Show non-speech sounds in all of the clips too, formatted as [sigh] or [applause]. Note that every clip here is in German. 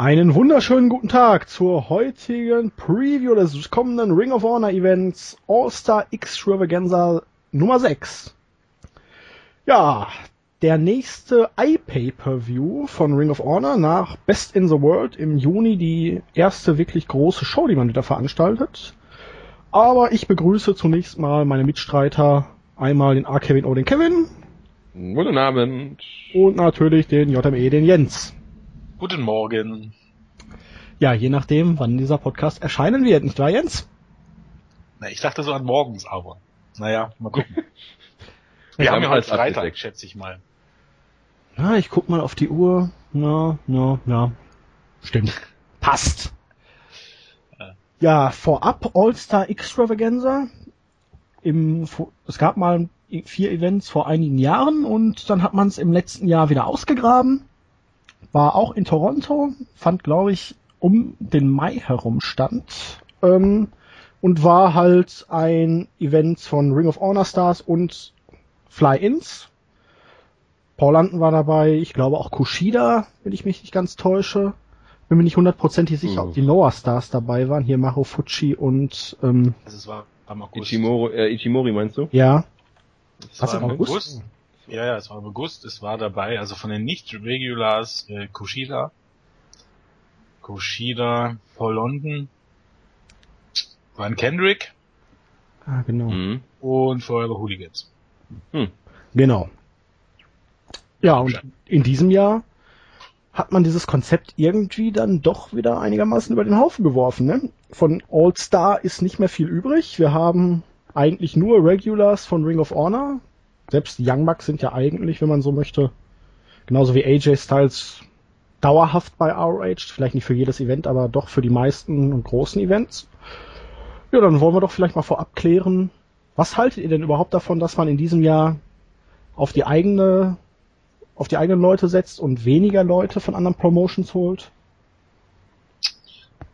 Einen wunderschönen guten Tag zur heutigen Preview des kommenden Ring of Honor Events All-Star Extravaganza Nummer 6. Ja, der nächste iPay-Per-View von Ring of Honor nach Best in the World im Juni die erste wirklich große Show, die man wieder veranstaltet. Aber ich begrüße zunächst mal meine Mitstreiter, einmal den A-Kevin oder den Kevin. Guten Abend. Und natürlich den JME, den Jens. Guten Morgen. Ja, je nachdem, wann dieser Podcast erscheinen wird, nicht wahr, Jens? Na, ich dachte so an morgens, aber. Naja, mal gucken. [laughs] Wir ja, haben ja heute Freitag, schätze ich mal. Ja, ich guck mal auf die Uhr. Ja, ja, ja. Stimmt. Passt. Ja, vorab All-Star Extravaganza. Im, es gab mal vier Events vor einigen Jahren und dann hat man es im letzten Jahr wieder ausgegraben war auch in Toronto, fand glaube ich um den Mai herum stand ähm, und war halt ein Event von Ring of Honor Stars und Fly-Ins. Paul Landen war dabei, ich glaube auch Kushida, wenn ich mich nicht ganz täusche. Bin mir nicht hundertprozentig sicher, mhm. ob die Noah Stars dabei waren. Hier Maho Fuji und ähm, also es war am August. Ichimori, äh, Ichimori meinst du? Ja. Was im August? August? Ja, ja, es war im August, es war dabei, also von den Nicht-Regulars äh, Kushida, Kushida, Paul London, Brian Kendrick ah, genau. Mhm. und Forever Hooligans. Hm. Genau. Ja, und in diesem Jahr hat man dieses Konzept irgendwie dann doch wieder einigermaßen über den Haufen geworfen. Ne? Von All Star ist nicht mehr viel übrig. Wir haben eigentlich nur Regulars von Ring of Honor, selbst Young Bucks sind ja eigentlich, wenn man so möchte, genauso wie AJ Styles dauerhaft bei ROH, vielleicht nicht für jedes Event, aber doch für die meisten und großen Events. Ja, dann wollen wir doch vielleicht mal vorab klären, was haltet ihr denn überhaupt davon, dass man in diesem Jahr auf die eigene, auf die eigenen Leute setzt und weniger Leute von anderen Promotions holt?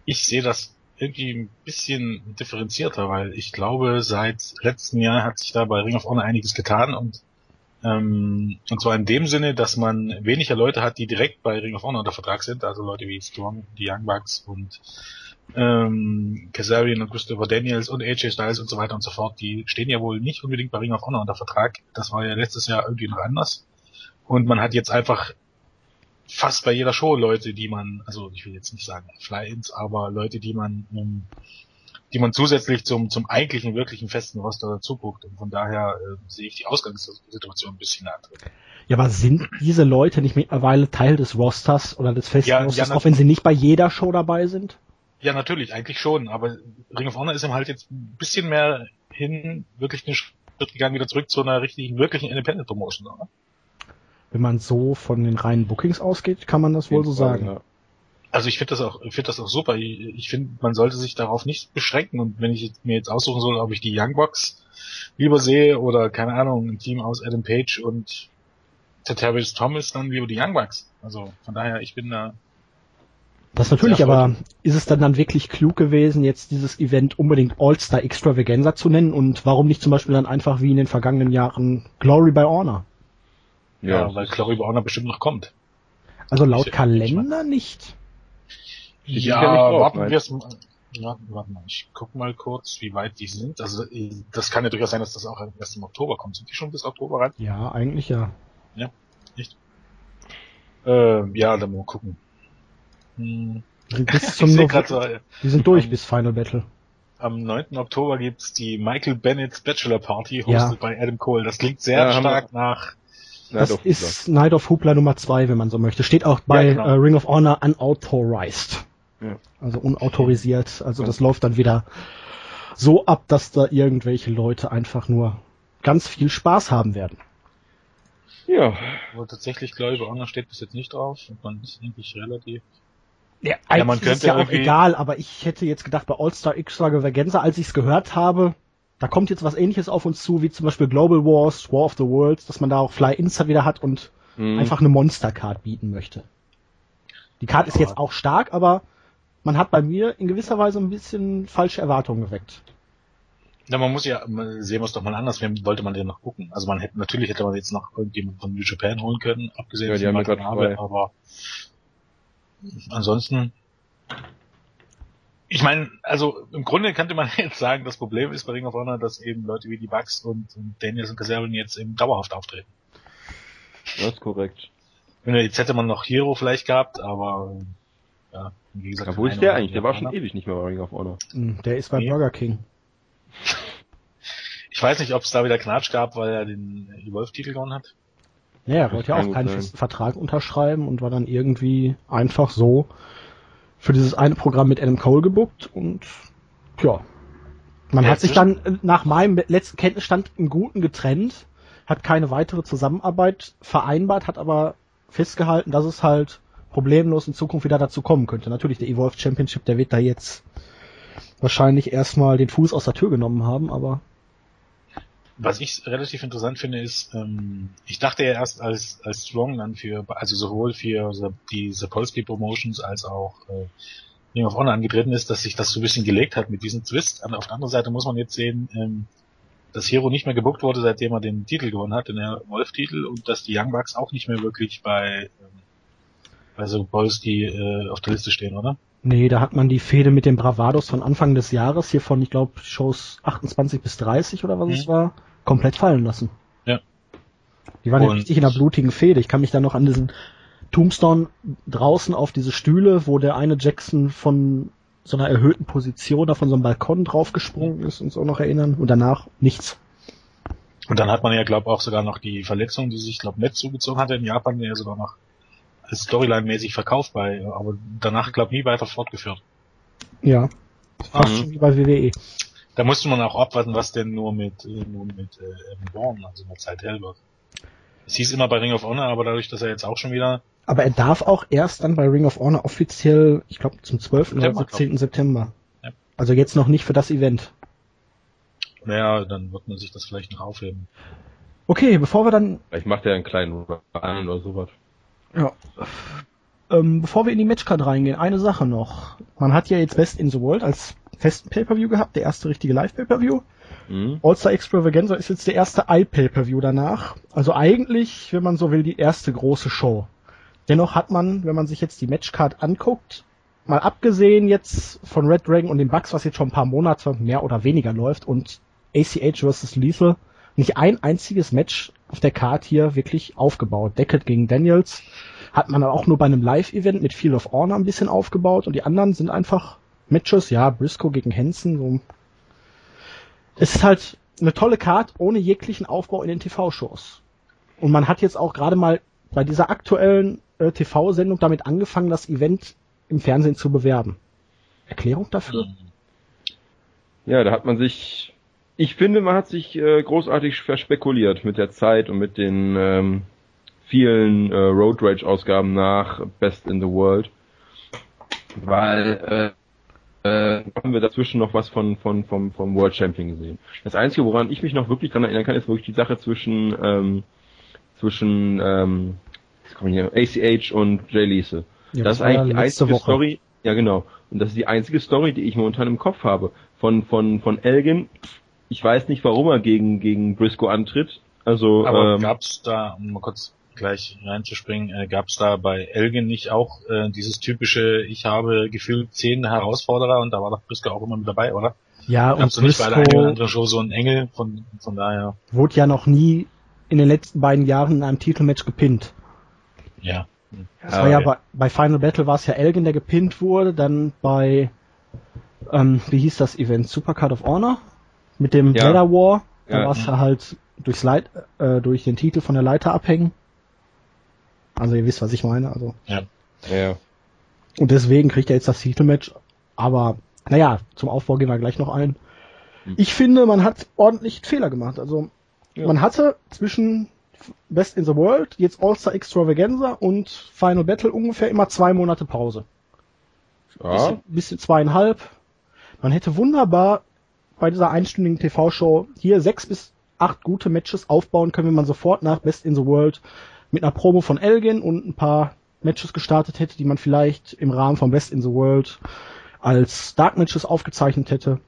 Ich sehe das irgendwie ein bisschen differenzierter, weil ich glaube, seit letztem Jahr hat sich da bei Ring of Honor einiges getan und ähm, und zwar in dem Sinne, dass man weniger Leute hat, die direkt bei Ring of Honor unter Vertrag sind, also Leute wie Strong, die Young Bucks und ähm, Kazarian und Christopher Daniels und AJ Styles und so weiter und so fort, die stehen ja wohl nicht unbedingt bei Ring of Honor unter Vertrag. Das war ja letztes Jahr irgendwie noch anders. Und man hat jetzt einfach fast bei jeder Show Leute, die man, also ich will jetzt nicht sagen Fly-ins, aber Leute, die man, ähm, die man zusätzlich zum, zum eigentlichen, wirklichen festen Roster dazu guckt. Und von daher äh, sehe ich die Ausgangssituation ein bisschen andere. Ja, aber sind diese Leute nicht mittlerweile Teil des Rosters oder des festen ja, Rosters, ja, auch wenn sie nicht bei jeder Show dabei sind? Ja, natürlich, eigentlich schon, aber Ring of Honor ist ihm halt jetzt ein bisschen mehr hin, wirklich einen Schritt gegangen, wieder zurück zu einer richtigen, wirklichen Independent Promotion, oder? Wenn man so von den reinen Bookings ausgeht, kann man das wohl so sagen. Ja. Also ich finde das auch, ich finde das auch super. Ich, ich finde, man sollte sich darauf nicht beschränken. Und wenn ich mir jetzt aussuchen soll, ob ich die Young Bucks lieber sehe oder keine Ahnung, ein Team aus Adam Page und Terrence Thomas, dann lieber die Young Bucks. Also von daher, ich bin da. Das natürlich, aber ist es dann dann wirklich klug gewesen, jetzt dieses Event unbedingt All-Star Extravaganza zu nennen und warum nicht zum Beispiel dann einfach wie in den vergangenen Jahren Glory by Honor? Ja, ja weil Glory Honor bestimmt noch kommt. Also laut Kalender nicht. Ja, warten wir es mal. Ja, warte mal, ich guck mal kurz, wie weit die sind. Also das kann ja durchaus sein, dass das auch erst im Oktober kommt. Sind die schon bis Oktober rein? Ja, eigentlich ja. Ja, nicht? Äh, ja, dann mal gucken. Hm. Bis [laughs] zum so, die sind durch um, bis Final Battle. Am 9. Oktober gibt's die Michael Bennett's Bachelor Party, hostet ja. bei Adam Cole. Das klingt sehr ja, stark nach das Night ist Night of Hoopla Nummer 2, wenn man so möchte. Steht auch bei ja, genau. äh, Ring of Honor unauthorized. Ja. Also unautorisiert. Also das läuft dann wieder so ab, dass da irgendwelche Leute einfach nur ganz viel Spaß haben werden. Ja. Aber tatsächlich, glaube ich, bei Honor steht bis jetzt nicht drauf. Und man ist eigentlich relativ ja, eigentlich ja, man könnte ist ja auch egal, aber ich hätte jetzt gedacht, bei All-Star Extravaganza, als ich es gehört habe, da kommt jetzt was ähnliches auf uns zu, wie zum Beispiel Global Wars, War of the Worlds, dass man da auch Fly-Insta wieder hat und mhm. einfach eine Monster-Card bieten möchte. Die Card ist jetzt auch stark, aber man hat bei mir in gewisser Weise ein bisschen falsche Erwartungen geweckt. Ja, man muss ja, sehen wir es doch mal anders, wem wollte man denn noch gucken? Also man hätte, natürlich hätte man jetzt noch irgendjemand von New Japan holen können, abgesehen ja, von Michael Abe, aber ansonsten, ich meine, also im Grunde könnte man [laughs] jetzt sagen, das Problem ist bei Ring of Honor, dass eben Leute wie die Bugs und, und Daniels und Kazarian jetzt eben dauerhaft auftreten. Das ist korrekt. Jetzt hätte man noch Hero vielleicht gehabt, aber ja, wie gesagt. Ja, wo ist der eigentlich? Der war schon ewig nicht mehr bei Ring of Honor. Hm, der ist bei nee. Burger King. Ich weiß nicht, ob es da wieder Knatsch gab, weil er den Evolve-Titel gewonnen hat. Ja, er wollte ja auch keinen festen Vertrag unterschreiben und war dann irgendwie einfach so für dieses eine Programm mit Adam Cole gebuckt und ja. Man ja, hat sich dann äh, nach meinem letzten Kenntnisstand im Guten getrennt, hat keine weitere Zusammenarbeit vereinbart, hat aber festgehalten, dass es halt problemlos in Zukunft wieder dazu kommen könnte. Natürlich, der Evolve Championship, der wird da jetzt wahrscheinlich erstmal den Fuß aus der Tür genommen haben, aber was ich relativ interessant finde, ist, ähm, ich dachte ja erst als, als Strongman für, also sowohl für die Sapolsky Promotions als auch äh, Ring of Honor angetreten ist, dass sich das so ein bisschen gelegt hat mit diesem Twist. Auf der anderen Seite muss man jetzt sehen, ähm, dass Hero nicht mehr gebuckt wurde, seitdem er den Titel gewonnen hat, den Wolf-Titel, und dass die Young Bucks auch nicht mehr wirklich bei, ähm, bei Sapolsky äh, auf der Liste stehen, oder? Nee, da hat man die Fehde mit den Bravados von Anfang des Jahres, hier von, ich glaube, Shows 28 bis 30 oder was mhm. es war, komplett fallen lassen. Ja. Die waren und ja richtig in einer blutigen Fehde. Ich kann mich da noch an diesen Tombstone draußen auf diese Stühle, wo der eine Jackson von so einer erhöhten Position da von so einem Balkon draufgesprungen ist, uns auch noch erinnern. Und danach nichts. Und dann hat man ja, glaube auch sogar noch die Verletzung, die sich, glaube Matt zugezogen hatte in Japan, der ja sogar noch Storyline-mäßig verkauft bei, aber danach, glaube nie weiter fortgeführt. Ja. Fast mhm. schon wie bei WWE. Da musste man auch abwarten, was denn nur mit, äh, nur mit äh, Evan Bourne, also mit Zeit hell wird. Es hieß immer bei Ring of Honor, aber dadurch, dass er jetzt auch schon wieder. Aber er darf auch erst dann bei Ring of Honor offiziell, ich glaube zum 12. September, oder 17. September. Ja. Also jetzt noch nicht für das Event. Naja, dann wird man sich das vielleicht noch aufheben. Okay, bevor wir dann. Vielleicht macht er einen kleinen Run oder sowas. Ja. Ähm, bevor wir in die Matchcard reingehen, eine Sache noch. Man hat ja jetzt Best in the World als festen Pay-Per-View gehabt, der erste richtige Live-Pay-Per-View. Mhm. All-Star Extravaganza ist jetzt der erste i-Pay-Per-View danach. Also eigentlich, wenn man so will, die erste große Show. Dennoch hat man, wenn man sich jetzt die Matchcard anguckt, mal abgesehen jetzt von Red Dragon und den Bucks, was jetzt schon ein paar Monate mehr oder weniger läuft und ACH vs. Lethal, nicht ein einziges Match auf der Card hier wirklich aufgebaut. Deckett gegen Daniels hat man auch nur bei einem Live-Event mit Field of Honor ein bisschen aufgebaut und die anderen sind einfach Matches, ja, Briscoe gegen Hansen, so. Es ist halt eine tolle Card ohne jeglichen Aufbau in den TV-Shows. Und man hat jetzt auch gerade mal bei dieser aktuellen äh, TV-Sendung damit angefangen, das Event im Fernsehen zu bewerben. Erklärung dafür? Ja, da hat man sich, ich finde, man hat sich äh, großartig verspekuliert mit der Zeit und mit den ähm, vielen äh, Road Rage Ausgaben nach Best in the World, weil äh, haben wir dazwischen noch was von, von, vom, vom World Champion gesehen. Das Einzige, woran ich mich noch wirklich dran erinnern kann, ist wirklich die Sache zwischen, ähm, zwischen, ähm, hier, ACH und Jay Lethal. Ja, das, das ist eigentlich die einzige Woche. Story, ja genau. Und das ist die einzige Story, die ich momentan im Kopf habe. Von, von, von Elgin, ich weiß nicht, warum er gegen, gegen Briscoe antritt. Also, Aber ähm, gab's da, um mal kurz gleich reinzuspringen, äh, gab es da bei Elgin nicht auch äh, dieses typische, ich habe gefühlt zehn Herausforderer und da war doch Briscoe auch immer mit dabei, oder? Ja, und Briscoe nicht bei der einen oder anderen Show so ein Engel, von, von daher. Wurde ja noch nie in den letzten beiden Jahren in einem Titelmatch gepinnt. Ja. Das war ja bei, bei Final Battle war es ja Elgin, der gepinnt wurde, dann bei, ähm, wie hieß das Event? Supercard of Honor? Mit dem ja. Leather War. Da ja. war es ja halt durchs Leit, äh, durch den Titel von der Leiter abhängen. Also ihr wisst, was ich meine. Also. Ja. ja. Und deswegen kriegt er jetzt das Titelmatch. Aber naja, zum Aufbau gehen wir gleich noch ein. Hm. Ich finde, man hat ordentlich Fehler gemacht. Also ja. man hatte zwischen Best in the World, jetzt All-Star Extravaganza und Final Battle ungefähr immer zwei Monate Pause. Ja. Bisschen, bisschen zweieinhalb. Man hätte wunderbar bei dieser einstündigen TV-Show hier sechs bis acht gute Matches aufbauen können, wenn man sofort nach Best in the World mit einer Promo von Elgin und ein paar Matches gestartet hätte, die man vielleicht im Rahmen von Best in the World als Dark Matches aufgezeichnet hätte.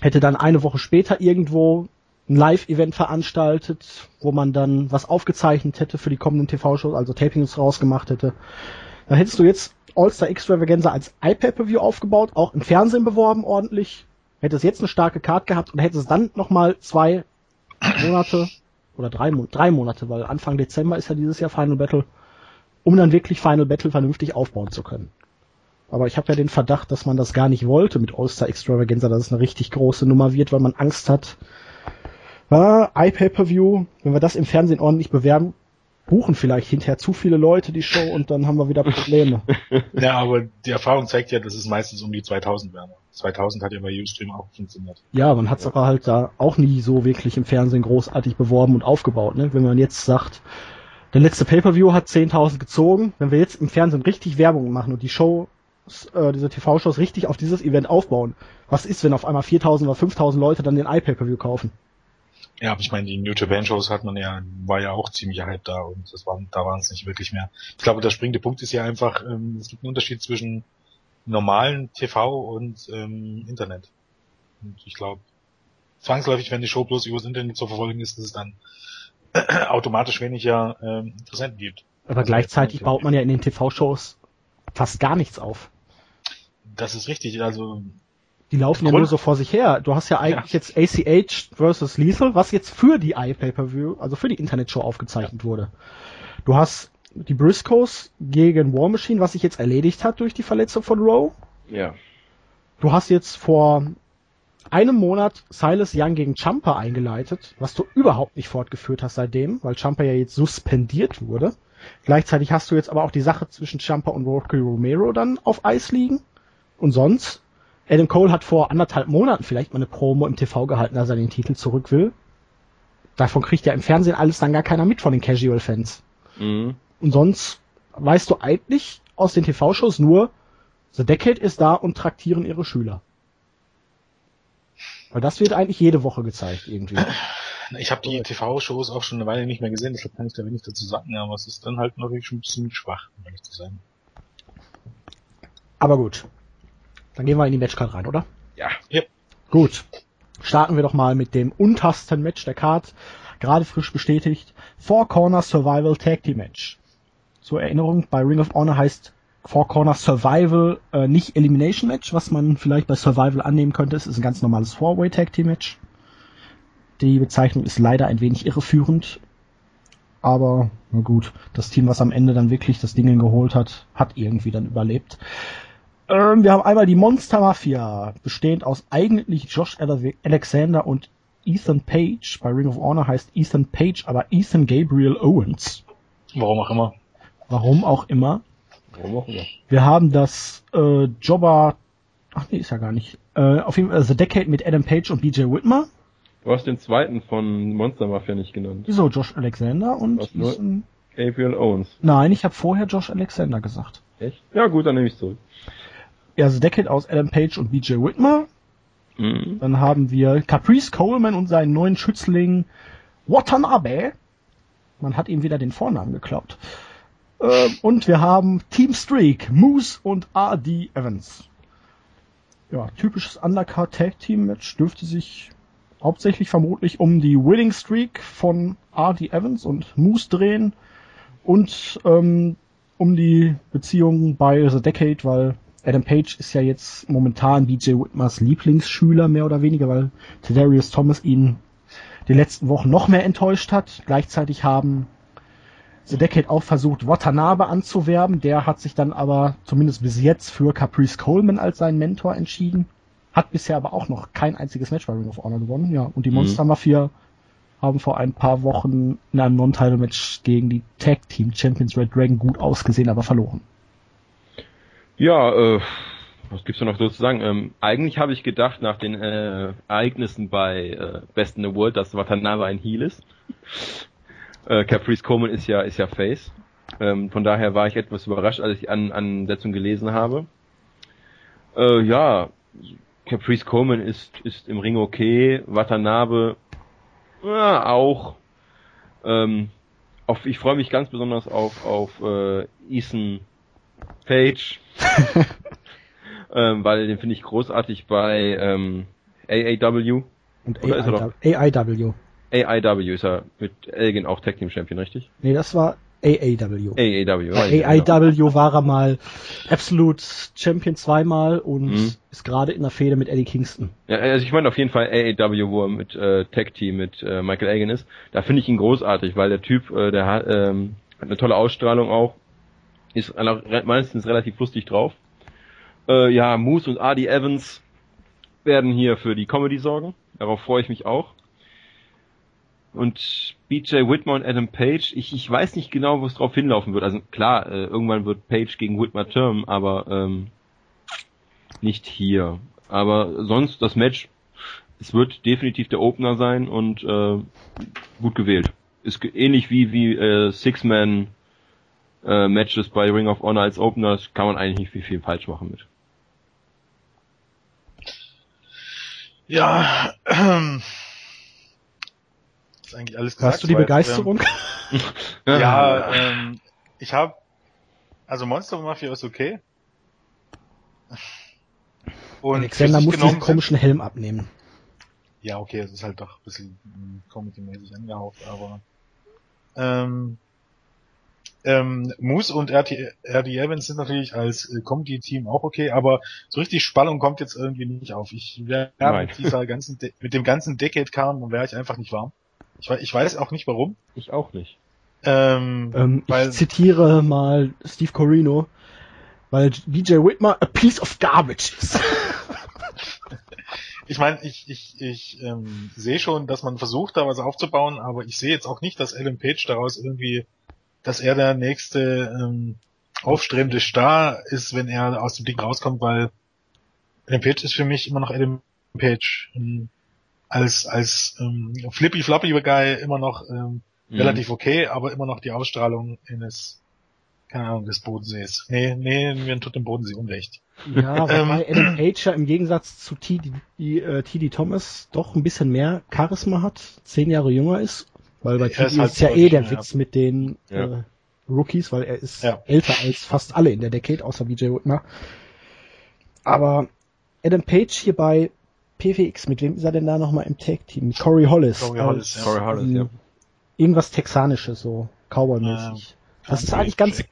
Hätte dann eine Woche später irgendwo ein Live-Event veranstaltet, wo man dann was aufgezeichnet hätte für die kommenden TV-Shows, also Tapings rausgemacht hätte. Dann hättest du jetzt All-Star Extravaganza als iPad-Review aufgebaut, auch im Fernsehen beworben ordentlich. Hätte es jetzt eine starke Card gehabt und hätte es dann nochmal zwei Monate oder drei, drei Monate, weil Anfang Dezember ist ja dieses Jahr Final Battle, um dann wirklich Final Battle vernünftig aufbauen zu können. Aber ich habe ja den Verdacht, dass man das gar nicht wollte mit All-Star Extravaganza, dass es eine richtig große Nummer wird, weil man Angst hat, ah, iPay-Per-View, wenn wir das im Fernsehen ordentlich bewerben, buchen vielleicht hinterher zu viele Leute die Show und dann haben wir wieder Probleme. [laughs] ja, aber die Erfahrung zeigt ja, dass es meistens um die 2000 werden. 2000 hat ja bei Ustream auch funktioniert. Ja, man hat es aber halt da auch nie so wirklich im Fernsehen großartig beworben und aufgebaut. Ne? Wenn man jetzt sagt, der letzte Pay-Per-View hat 10.000 gezogen, wenn wir jetzt im Fernsehen richtig Werbung machen und die Show, äh, diese TV-Shows richtig auf dieses Event aufbauen, was ist, wenn auf einmal 4.000 oder 5.000 Leute dann den iPay-Per-View kaufen? Ja, aber ich meine, die New Japan Shows hat man ja, war ja auch ziemlich Hype da und das waren, da waren es nicht wirklich mehr. Ich glaube, der springende Punkt ist ja einfach, ähm, es gibt einen Unterschied zwischen normalen TV und ähm, Internet. Und ich glaube, zwangsläufig, wenn die Show bloß übers Internet zu verfolgen ist, dass es dann [clears throat] automatisch weniger ähm, Interessenten gibt. Aber also gleichzeitig baut man ja in den TV-Shows fast gar nichts auf. Das ist richtig, also die laufen Grund. ja nur so vor sich her. Du hast ja eigentlich ja. jetzt ACH versus Lethal, was jetzt für die iPay-Per-View, also für die Internetshow aufgezeichnet ja. wurde. Du hast die Briscoes gegen War Machine, was sich jetzt erledigt hat durch die Verletzung von Rowe. Ja. Du hast jetzt vor einem Monat Silas Young gegen Champa eingeleitet, was du überhaupt nicht fortgeführt hast seitdem, weil Champa ja jetzt suspendiert wurde. Gleichzeitig hast du jetzt aber auch die Sache zwischen Champa und Rocky Romero dann auf Eis liegen. Und sonst Adam Cole hat vor anderthalb Monaten vielleicht mal eine Promo im TV gehalten, dass er den Titel zurück will. Davon kriegt ja im Fernsehen alles dann gar keiner mit von den Casual-Fans. Mhm. Und sonst weißt du eigentlich aus den TV-Shows nur, The Decade ist da und traktieren ihre Schüler. Weil das wird eigentlich jede Woche gezeigt irgendwie. Ich habe die TV-Shows auch schon eine Weile nicht mehr gesehen, deshalb kann ich da wenig dazu sagen, aber es ist dann halt natürlich schon ein bisschen schwach, um ehrlich zu sein. Aber gut. Dann gehen wir in die Matchcard rein, oder? Ja. Yep. Gut. Starten wir doch mal mit dem untersten Match der Card. Gerade frisch bestätigt. Four Corner Survival Tag Team Match. Zur Erinnerung, bei Ring of Honor heißt Four Corner Survival äh, nicht Elimination Match, was man vielleicht bei Survival annehmen könnte. Es ist ein ganz normales Four-Way Tag Team Match. Die Bezeichnung ist leider ein wenig irreführend. Aber na gut, das Team, was am Ende dann wirklich das Ding geholt hat, hat irgendwie dann überlebt. Ähm, wir haben einmal die Monster Mafia, bestehend aus eigentlich Josh Alexander und Ethan Page. Bei Ring of Honor heißt Ethan Page, aber Ethan Gabriel Owens. Warum auch immer. Warum auch immer. Warum auch immer. Wir haben das äh, Jobber, ach nee, ist ja gar nicht. Äh, auf jeden Fall The Decade mit Adam Page und BJ Whitmer. Du hast den zweiten von Monster Mafia nicht genannt. Wieso? Josh Alexander und Ethan... Gabriel Owens. Nein, ich habe vorher Josh Alexander gesagt. Echt? Ja gut, dann nehme ich zurück ja, The Decade aus Adam Page und BJ Whitmer. Mhm. Dann haben wir Caprice Coleman und seinen neuen Schützling Watanabe. Man hat ihm wieder den Vornamen geklaut. Äh, und wir haben Team Streak, Moose und R.D. Evans. Ja, typisches Undercard Tag Team Match dürfte sich hauptsächlich vermutlich um die Winning Streak von R.D. Evans und Moose drehen und ähm, um die Beziehung bei The Decade, weil Adam Page ist ja jetzt momentan BJ Whitmers Lieblingsschüler, mehr oder weniger, weil Tadarius Thomas ihn die letzten Wochen noch mehr enttäuscht hat. Gleichzeitig haben The Decade auch versucht, Watanabe anzuwerben. Der hat sich dann aber zumindest bis jetzt für Caprice Coleman als seinen Mentor entschieden. Hat bisher aber auch noch kein einziges Match bei Ring of Honor gewonnen. Ja, und die mhm. Monster Mafia haben vor ein paar Wochen in einem Non-Title-Match gegen die Tag Team Champions Red Dragon gut ausgesehen, aber verloren. Ja, äh, was gibt's da noch so zu sagen? Ähm, eigentlich habe ich gedacht, nach den äh, Ereignissen bei äh, Best in the World, dass Watanabe ein Heel ist. [laughs] Äh, Caprice Coleman ist ja, ist ja Face. Ähm, von daher war ich etwas überrascht, als ich an Ansetzung gelesen habe. Äh, ja, Caprice Coleman ist, ist im Ring okay, Watanabe ja, auch. Ähm, auf, ich freue mich ganz besonders auf, auf äh, Ethan Page. [laughs] ähm, weil den finde ich großartig bei ähm, AAW. Und Oder ist er doch? AIW. AIW ist er mit Elgin auch Tag Team Champion, richtig? Nee, das war AAW. AAW. Bei AIW war er mal Absolute Champion zweimal und mhm. ist gerade in der Fehde mit Eddie Kingston. Ja, also ich meine auf jeden Fall AAW, wo er mit äh, Tag Team mit äh, Michael Agan ist. Da finde ich ihn großartig, weil der Typ, äh, der hat, ähm, hat eine tolle Ausstrahlung auch, ist meistens relativ lustig drauf. Äh, ja, Moose und Adi Evans werden hier für die Comedy sorgen. Darauf freue ich mich auch. Und BJ Whitmore und Adam Page, ich, ich weiß nicht genau, wo es drauf hinlaufen wird. Also klar, äh, irgendwann wird Page gegen Whitmore Term, aber ähm, nicht hier. Aber sonst das Match, es wird definitiv der Opener sein und äh, gut gewählt. Ist ähnlich wie wie äh, Six-Man äh, Matches bei Ring of Honor als Opener, das kann man eigentlich nicht viel, viel falsch machen mit. Ja, ähm, [clears throat] ist eigentlich alles gesagt. Hast du die Begeisterung? Ähm, [laughs] ja, ähm, ich habe, also Monster Mafia ist okay. Und Alexander muss diesen komischen Helm abnehmen. Ja, okay, es ist halt doch ein bisschen comedy-mäßig angehaucht, aber ähm, ähm, Moose und RT, RD Evans sind natürlich als äh, Comedy-Team auch okay, aber so richtig Spannung kommt jetzt irgendwie nicht auf. Ich wäre mit dieser ganzen, De mit dem ganzen Decade-Kram, dann wäre ich einfach nicht warm. Ich, ich weiß auch nicht warum. Ich auch nicht. Ähm, ähm, weil, ich zitiere mal Steve Corino, weil BJ Whitmer a piece of garbage ist. [laughs] ich meine, ich, ich, ich ähm, sehe schon, dass man versucht, da was aufzubauen, aber ich sehe jetzt auch nicht, dass Alan Page daraus irgendwie, dass er der nächste ähm, aufstrebende Star ist, wenn er aus dem Ding rauskommt, weil Alan Page ist für mich immer noch Adam Page. Ähm, als als ähm, Flippy Floppy Guy immer noch ähm, mhm. relativ okay, aber immer noch die Ausstrahlung eines keine Ahnung, des Bodensees. Nee, nee, mir tut dem Bodensee unrecht. Ja, [laughs] wobei ähm, Adam Page ja im Gegensatz zu T.D. Äh, T.D. Thomas doch ein bisschen mehr Charisma hat, zehn Jahre jünger ist, weil bei T.D. ist, halt ist ja eh der mehr. Witz mit den ja. äh, Rookies, weil er ist ja. älter als fast alle in der Decade, außer BJ Whitmer. Aber Adam Page hierbei PWX, mit wem ist er denn da nochmal im Tag-Team? Corey Hollis. Corey Hollis, ja. Corey Hollis, ja. Irgendwas Texanisches, so, Cowboy-mäßig. Ja, das ist eigentlich ganz,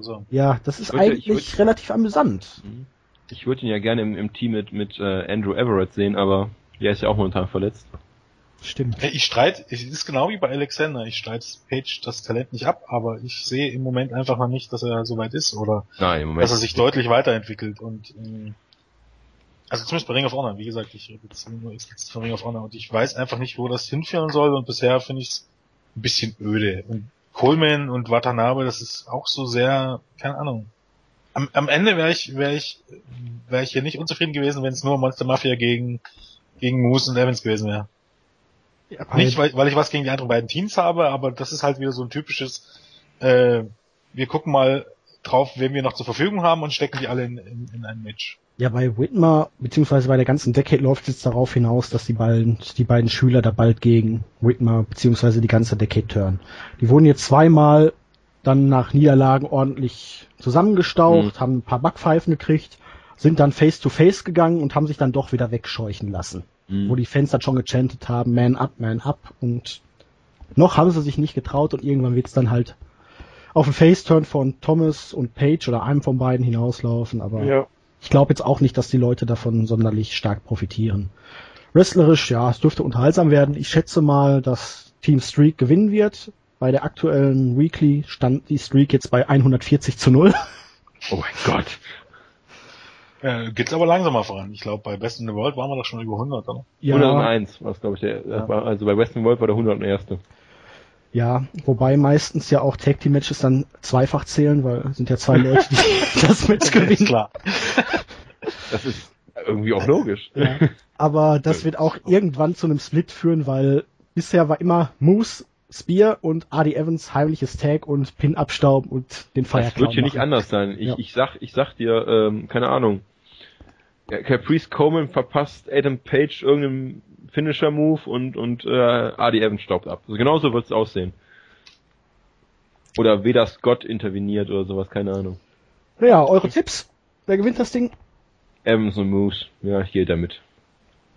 so. ja, das ist würde, eigentlich würd, relativ amüsant. Mhm. Ich würde ihn ja gerne im, im Team mit, mit äh, Andrew Everett sehen, aber der ist ja auch momentan verletzt. Stimmt. Ich streite, es ist genau wie bei Alexander, ich streite Page das Talent nicht ab, aber ich sehe im Moment einfach noch nicht, dass er so weit ist oder Nein, im Moment dass er sich deutlich weiterentwickelt und ähm, also zumindest bei Ring of Honor, wie gesagt, ich beziehe nur explizit von Ring of Honor und ich weiß einfach nicht, wo das hinführen soll und bisher finde ich es ein bisschen öde. Und Coleman und Watanabe, das ist auch so sehr, keine Ahnung. Am, am Ende wäre ich, wäre ich, wäre ich hier nicht unzufrieden gewesen, wenn es nur Monster Mafia gegen, gegen Moose und Evans gewesen wäre. Ja, nicht, weil, weil ich was gegen die anderen beiden Teams habe, aber das ist halt wieder so ein typisches, äh, wir gucken mal drauf, wen wir noch zur Verfügung haben und stecken die alle in, in, in ein Match. Ja, bei Whitmer, beziehungsweise bei der ganzen Decade läuft es darauf hinaus, dass die beiden, die beiden Schüler da bald gegen Whitmer, beziehungsweise die ganze Decade turn. Die wurden jetzt zweimal dann nach Niederlagen ordentlich zusammengestaucht, mhm. haben ein paar Backpfeifen gekriegt, sind dann face to face gegangen und haben sich dann doch wieder wegscheuchen lassen. Mhm. Wo die Fans dann schon gechantet haben, man up, man up und noch haben sie sich nicht getraut und irgendwann wird's dann halt auf den Face-Turn von Thomas und Page oder einem von beiden hinauslaufen, aber ja. Ich glaube jetzt auch nicht, dass die Leute davon sonderlich stark profitieren. Wrestlerisch, ja, es dürfte unterhaltsam werden. Ich schätze mal, dass Team Streak gewinnen wird. Bei der aktuellen Weekly stand die Streak jetzt bei 140 zu 0. Oh mein Gott. Ja, geht's aber langsamer voran. Ich glaube, bei Best in the World waren wir doch schon über 100, oder? Ja. 101 war es, glaube ich. Der, ja. war, also bei Best in the World war der 101. Ja, wobei meistens ja auch Tag Team Matches dann zweifach zählen, weil sind ja zwei Leute, die [laughs] das Match gewinnen. Klar. Das ist irgendwie auch logisch. Ja, aber das wird auch irgendwann zu einem Split führen, weil bisher war immer Moose, Spear und Adi Evans heimliches Tag und Pin abstauben und den Feiertag. Das wird hier machen. nicht anders sein. Ich, ja. ich sag, ich sag dir, ähm, keine Ahnung. Caprice Coleman verpasst Adam Page irgendeinen Finisher-Move und, und äh, Adi Evans staubt ab. Also genauso wird es aussehen. Oder weder Scott interveniert oder sowas, keine Ahnung. Ja, eure Tipps? Wer gewinnt das Ding? Evans und Moose. Ja, ich gehe damit.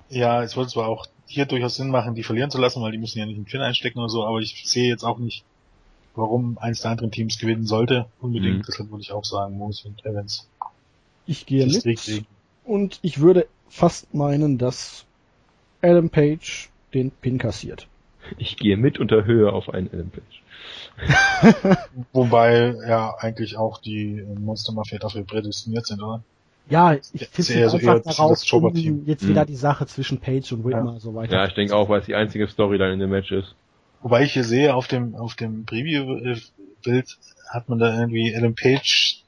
Ja, es würde zwar auch hier durchaus Sinn machen, die verlieren zu lassen, weil die müssen ja nicht einen Pin einstecken oder so, aber ich sehe jetzt auch nicht, warum eins der anderen Teams gewinnen sollte. Unbedingt, mhm. deshalb würde ich auch sagen, Moose und Evans. Ich gehe mit. Und ich würde fast meinen, dass Adam Page den Pin kassiert. Ich gehe mit unter Höhe auf einen Adam Page. [laughs] Wobei ja eigentlich auch die Monster Mafia dafür prädestiniert sind, oder? Ja, ich finde so einfach darauf, um jetzt wieder hm. die Sache zwischen Page und Whitmer ja. so weiter. Ja, ich denke auch, weil es die einzige Storyline in dem Match ist. Wobei ich hier sehe, auf dem, auf dem Preview-Bild hat man da irgendwie Adam Page,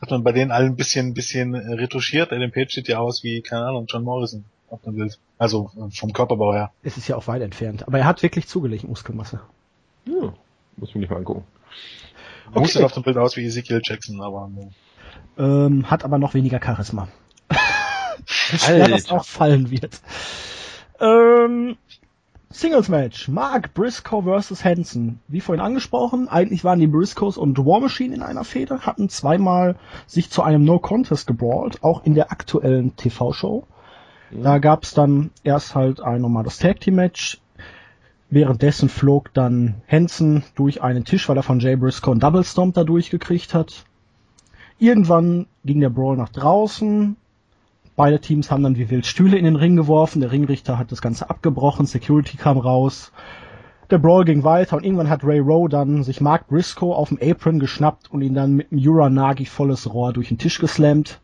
hat man bei denen allen ein bisschen, ein bisschen retuschiert. Adam Page sieht ja aus wie, keine Ahnung, John Morrison auf dem Bild. Also vom Körperbau her. Es ist ja auch weit entfernt. Aber er hat wirklich zugelegt Muskelmasse. Ja, muss man nicht mal angucken. Okay. Muss auf dem Bild aus wie Ezekiel Jackson, aber. Ne. Ähm, hat aber noch weniger Charisma. [laughs] Schwer das auch fallen wird. Ähm, Singles Match. Mark Briscoe vs. Hansen. Wie vorhin angesprochen, eigentlich waren die Briscoes und War Machine in einer Fehde, hatten zweimal sich zu einem No Contest gebrawlt, auch in der aktuellen TV-Show. Mhm. Da gab's dann erst halt ein normales Tag Team Match. Währenddessen flog dann Hansen durch einen Tisch, weil er von Jay Briscoe einen Double Stomp da durchgekriegt hat. Irgendwann ging der Brawl nach draußen. Beide Teams haben dann wie wild Stühle in den Ring geworfen. Der Ringrichter hat das Ganze abgebrochen. Security kam raus. Der Brawl ging weiter und irgendwann hat Ray Rowe dann sich Mark Briscoe auf dem Apron geschnappt und ihn dann mit einem Uranagi volles Rohr durch den Tisch geslammt.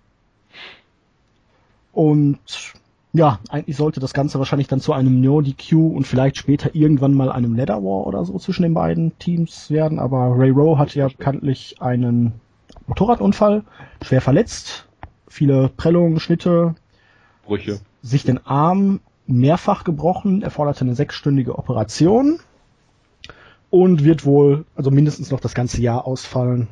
Und ja, eigentlich sollte das Ganze wahrscheinlich dann zu einem No DQ und vielleicht später irgendwann mal einem Leather War oder so zwischen den beiden Teams werden. Aber Ray Rowe hat ja bekanntlich einen Motorradunfall, schwer verletzt, viele Prellungen, Schnitte, Brüche, sich den Arm mehrfach gebrochen, erforderte eine sechsstündige Operation und wird wohl also mindestens noch das ganze Jahr ausfallen.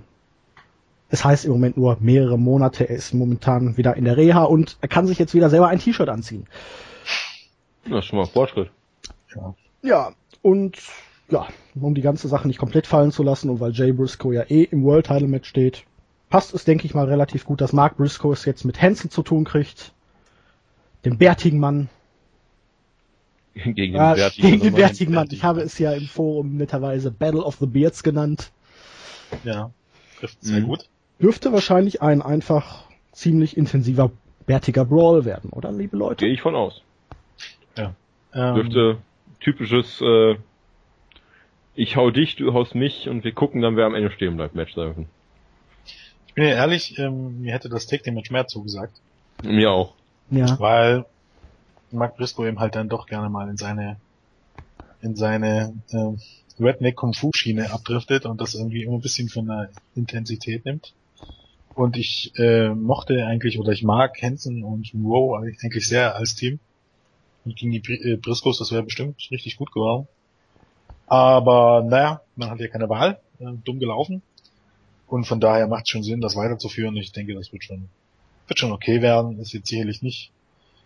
Es heißt im Moment nur mehrere Monate. Er ist momentan wieder in der Reha und er kann sich jetzt wieder selber ein T-Shirt anziehen. Das ist schon mal Fortschritt. Ja. ja, und ja, um die ganze Sache nicht komplett fallen zu lassen und weil Jay Briscoe ja eh im World Title Match steht, passt es, denke ich mal, relativ gut, dass Mark Briscoe es jetzt mit Hansen zu tun kriegt. Dem bärtigen Mann. Gegen den ja, bärtigen, gegen den bärtigen Mann. Ich habe es ja im Forum netterweise Battle of the Beards genannt. Ja, trifft sehr mhm. gut. Dürfte wahrscheinlich ein einfach ziemlich intensiver bärtiger Brawl werden, oder, liebe Leute? Gehe ich von aus. Ja. Ähm, Dürfte typisches äh, ich hau dich, du haust mich und wir gucken dann, wer am Ende stehen bleibt, Match sein. Ich bin ja ehrlich, ähm, mir hätte das Take Match mehr zugesagt. Mir auch. Ja. Weil Mark Briscoe eben halt dann doch gerne mal in seine in seine äh, Redneck Kung Fu Schiene abdriftet und das irgendwie immer ein bisschen von der Intensität nimmt. Und ich äh, mochte eigentlich oder ich mag Hansen und Rowe eigentlich sehr als Team. Und gegen die äh, Briscoes, das wäre bestimmt richtig gut geworden. Aber naja, man hat ja keine Wahl. Äh, dumm gelaufen. Und von daher macht es schon Sinn, das weiterzuführen. Ich denke, das wird schon, wird schon okay werden. Ist jetzt sicherlich nicht,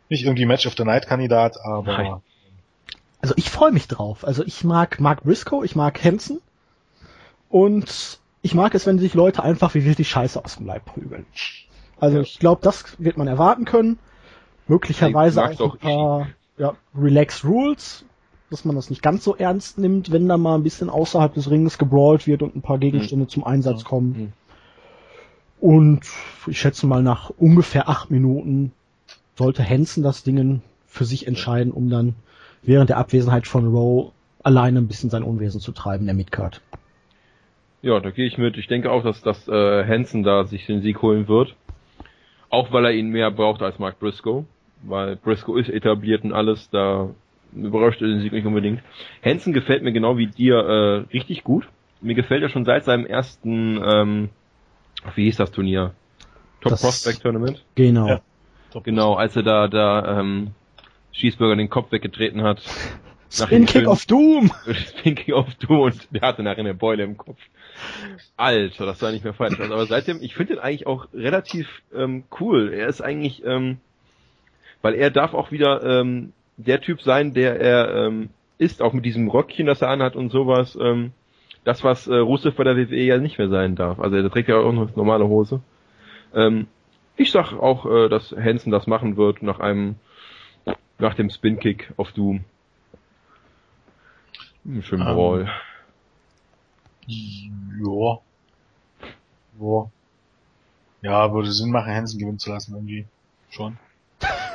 nicht irgendwie Match of the Night Kandidat, aber. Nein. Also ich freue mich drauf. Also ich mag Mark Briscoe, ich mag Hansen und ich mag es, wenn sich Leute einfach wie wild die Scheiße aus dem Leib prügeln. Also ja. ich glaube, das wird man erwarten können. Möglicherweise auch ein paar ja, Relax Rules, dass man das nicht ganz so ernst nimmt, wenn da mal ein bisschen außerhalb des Ringes gebrawlt wird und ein paar Gegenstände mhm. zum Einsatz kommen. Mhm. Und ich schätze mal, nach ungefähr acht Minuten sollte Hansen das Ding für sich entscheiden, um dann während der Abwesenheit von Rowe alleine ein bisschen sein Unwesen zu treiben, der Midcard. Ja, da gehe ich mit. Ich denke auch, dass, dass äh, Hansen da sich den Sieg holen wird. Auch weil er ihn mehr braucht als Mark Briscoe. Weil Briscoe ist etabliert und alles, da überrascht den Sieg nicht unbedingt. Hansen gefällt mir genau wie dir äh, richtig gut. Mir gefällt er schon seit seinem ersten, ähm, wie hieß das Turnier? Top das Prospect Tournament? Genau. Ja, genau, als er da, da ähm, Schießburger den Kopf weggetreten hat. [laughs] Spin Kick of Doom! [laughs] Spin Kick of Doom und der hatte nachher eine Beule im Kopf. Alter, das sah nicht mehr falsch aus. Aber seitdem, ich finde ihn eigentlich auch relativ ähm, cool. Er ist eigentlich, ähm, weil er darf auch wieder ähm, der Typ sein, der er ähm, ist, auch mit diesem Röckchen, das er anhat und sowas. Ähm, das, was äh, Rusev bei der WWE ja nicht mehr sein darf. Also er trägt ja auch noch normale Hose. Ähm, ich sag auch, äh, dass Hansen das machen wird nach einem, nach dem Spin-Kick auf Doom. Schön um, Brawl. Ja. Ja. Ja, würde Sinn machen, Hansen gewinnen zu lassen, irgendwie. Schon.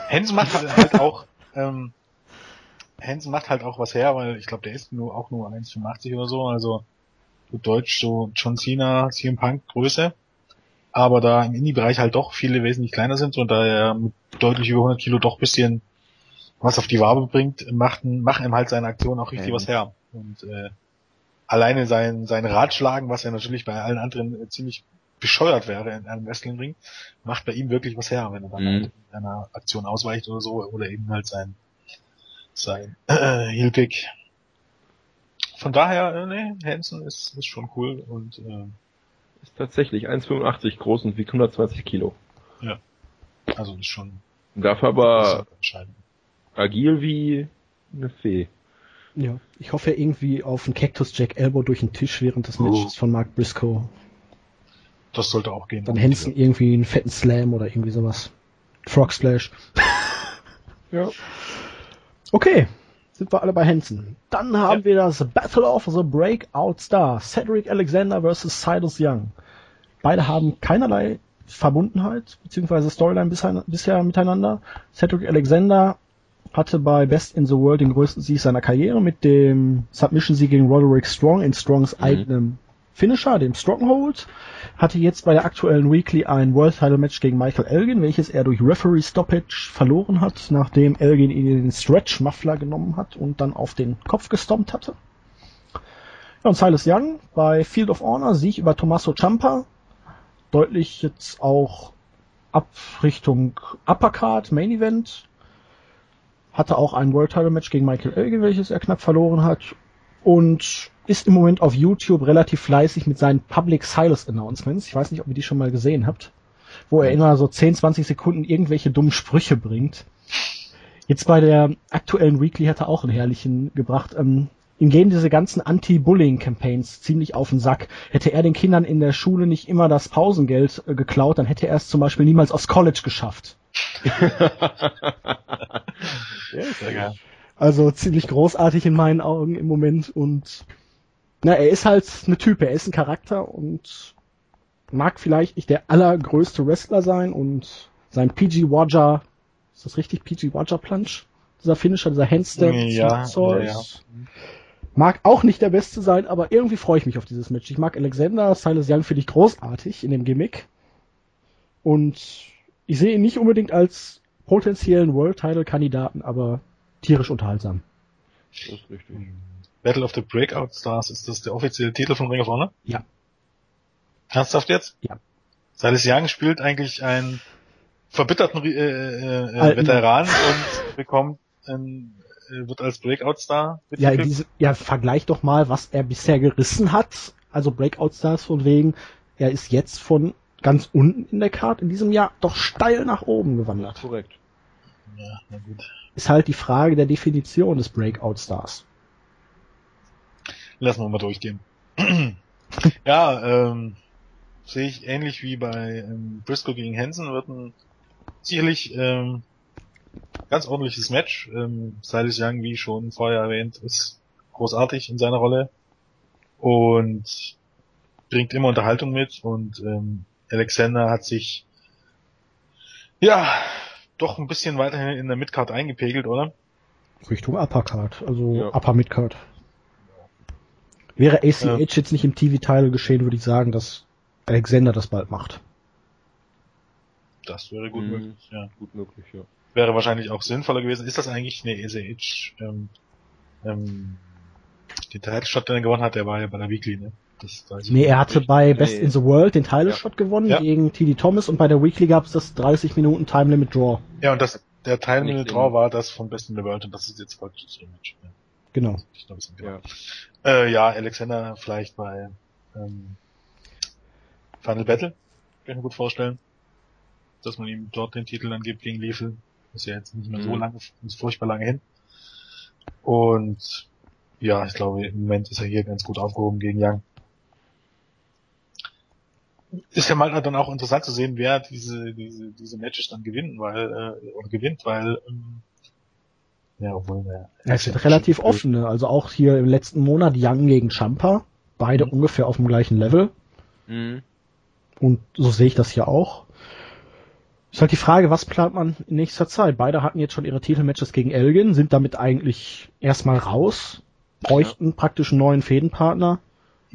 Hansen macht halt, halt auch, ähm, Hansen macht halt auch was her, weil ich glaube, der ist nur auch nur 1,85 oder so, also gut Deutsch so John Cena, CM Punk Größe. Aber da im Indie-Bereich halt doch viele wesentlich kleiner sind und da er mit deutlich über 100 Kilo doch bisschen was auf die Wabe bringt, macht, machen ihm halt seine Aktion auch richtig okay. was her. Und äh, alleine sein, sein Ratschlagen, was ja natürlich bei allen anderen äh, ziemlich bescheuert wäre in einem Wrestling-Ring, macht bei ihm wirklich was her, wenn er dann mhm. halt in einer Aktion ausweicht oder so, oder eben halt sein, sein äh, Heelpick. Von daher, äh, nee, Hansen ist, ist schon cool und äh, ist tatsächlich 1,85 groß und wiegt 120 Kilo. Ja. Also ist schon. Darf aber agil wie eine Fee. Ja, ich hoffe irgendwie auf einen Cactus Jack Elbow durch den Tisch während des Matches oh. von Mark Briscoe. Das sollte auch gehen. Dann Hansen irgendwie einen fetten Slam oder irgendwie sowas. Frog Splash. [laughs] ja. Okay, sind wir alle bei Hansen. Dann haben ja. wir das Battle of the Breakout Star. Cedric Alexander vs. Cyrus Young. Beide haben keinerlei Verbundenheit bzw. Storyline bisher, bisher miteinander. Cedric Alexander hatte bei Best in the World den größten Sieg seiner Karriere mit dem Submission-Sieg gegen Roderick Strong in Strongs mhm. eigenem Finisher, dem Stronghold. Hatte jetzt bei der aktuellen Weekly ein World Title Match gegen Michael Elgin, welches er durch Referee Stoppage verloren hat, nachdem Elgin ihn in den Stretch Muffler genommen hat und dann auf den Kopf gestompt hatte. Ja, und Silas Young bei Field of Honor Sieg über Tommaso Ciampa. Deutlich jetzt auch ab Richtung Uppercard, Main Event hatte auch ein World Title Match gegen Michael Elgin, welches er knapp verloren hat und ist im Moment auf YouTube relativ fleißig mit seinen Public Silas Announcements. Ich weiß nicht, ob ihr die schon mal gesehen habt, wo er immer so 10, 20 Sekunden irgendwelche dummen Sprüche bringt. Jetzt bei der aktuellen Weekly hat er auch einen herrlichen gebracht. Ähm, ihm gehen diese ganzen Anti-Bullying-Campaigns ziemlich auf den Sack. Hätte er den Kindern in der Schule nicht immer das Pausengeld äh, geklaut, dann hätte er es zum Beispiel niemals aufs College geschafft. [laughs] ja, also ziemlich großartig in meinen Augen im Moment und na, er ist halt eine Type, er ist ein Charakter und mag vielleicht nicht der allergrößte Wrestler sein und sein PG Roger, ist das richtig, PG Roger Plunge? Dieser Finisher, dieser Handstand, ja, ja, ja. mag auch nicht der Beste sein, aber irgendwie freue ich mich auf dieses Match. Ich mag Alexander, Silas Young finde ich großartig in dem Gimmick und ich sehe ihn nicht unbedingt als potenziellen World Title Kandidaten, aber tierisch unterhaltsam. Das ist richtig. Battle of the Breakout Stars, ist das der offizielle Titel von Ring of Honor? Ja. Ernsthaft jetzt? Ja. Silas Young spielt eigentlich einen verbitterten äh, äh, äh Veteran und bekommt ein, äh, wird als Breakout Star Ja, diese, ja, vergleich doch mal, was er bisher gerissen hat. Also Breakout Stars von wegen, er ist jetzt von ganz unten in der Karte in diesem Jahr doch steil nach oben gewandert. Korrekt. Ja, na gut. Ist halt die Frage der Definition des Breakout Stars. Lassen wir mal durchgehen. [clears throat] ja, ähm, sehe ich ähnlich wie bei ähm, Briscoe gegen Hansen wird ein sicherlich ähm, ganz ordentliches Match. Ähm, Silas Young, wie schon vorher erwähnt, ist großartig in seiner Rolle und bringt immer Unterhaltung mit und ähm, Alexander hat sich ja doch ein bisschen weiterhin in der Midcard eingepegelt, oder? Richtung Uppercard, also ja. Upper Midcard. Wäre ACH ja. jetzt nicht im TV-Teil geschehen, würde ich sagen, dass Alexander das bald macht. Das wäre gut mhm. möglich, ja. Gut möglich, ja. Wäre wahrscheinlich auch sinnvoller gewesen. Ist das eigentlich eine ACH, ähm, ähm, den Title-Shot, den er gewonnen hat, der war ja bei der Weekly, ne? Das, nee, er hatte bei Best nee. in the World den Title Shot ja. gewonnen ja. gegen TD Thomas und bei der Weekly gab es das 30 Minuten Time Limit Draw. Ja, und das, der Time Limit Draw war das von Best in the World und das ist jetzt praktisch das Rematch. Ja. Genau. Ja. Äh, ja, Alexander vielleicht bei ähm, Final Battle, kann ich mir gut vorstellen, dass man ihm dort den Titel dann gibt gegen Liefel. Ist ja jetzt nicht mehr mhm. so lange, ist furchtbar lange hin. Und ja, ich glaube, im Moment ist er hier ganz gut aufgehoben gegen Young ist ja mal dann auch interessant zu sehen, wer diese, diese, diese Matches dann gewinnen, weil, äh, oder gewinnt, weil, ähm, ja, obwohl, ja. Es ist relativ offen, ne? Also auch hier im letzten Monat Young gegen Champa beide mhm. ungefähr auf dem gleichen Level. Mhm. Und so sehe ich das hier auch. Ist halt die Frage, was plant man in nächster Zeit? Beide hatten jetzt schon ihre Titelmatches gegen Elgin, sind damit eigentlich erstmal raus, bräuchten ja. praktisch einen neuen Fädenpartner.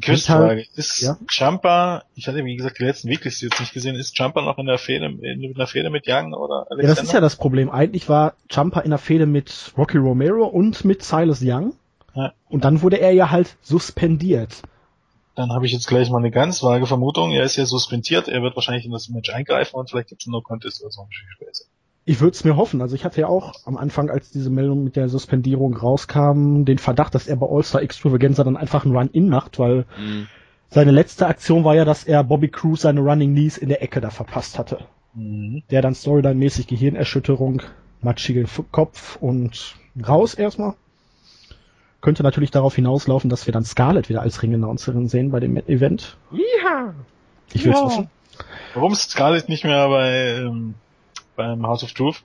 Quizfrage. Ist ja? Champa, ich hatte wie gesagt die letzten Weeklies jetzt nicht gesehen, ist Champa noch in der Fehde, in der Fehde mit Young oder Alexander? Ja, das ist ja das Problem. Eigentlich war Champa in der Fehde mit Rocky Romero und mit Silas Young. Ja. Und dann wurde er ja halt suspendiert. Dann habe ich jetzt gleich mal eine ganz vage Vermutung. Er ist ja suspendiert, er wird wahrscheinlich in das Match eingreifen und vielleicht gibt es einen No-Contest oder so ein Späße. Ich würde es mir hoffen. Also ich hatte ja auch am Anfang, als diese Meldung mit der Suspendierung rauskam, den Verdacht, dass er bei All-Star Extravaganza dann einfach einen Run-In macht, weil mhm. seine letzte Aktion war ja, dass er Bobby Cruz seine Running Knees in der Ecke da verpasst hatte. Mhm. Der dann Storyline-mäßig Gehirnerschütterung, matschigen Kopf und raus erstmal. Könnte natürlich darauf hinauslaufen, dass wir dann Scarlett wieder als Ring-Announcerin sehen bei dem Event. Ja. Ich will's ja. wissen. Warum ist Scarlett nicht mehr bei ähm, beim House of Truth?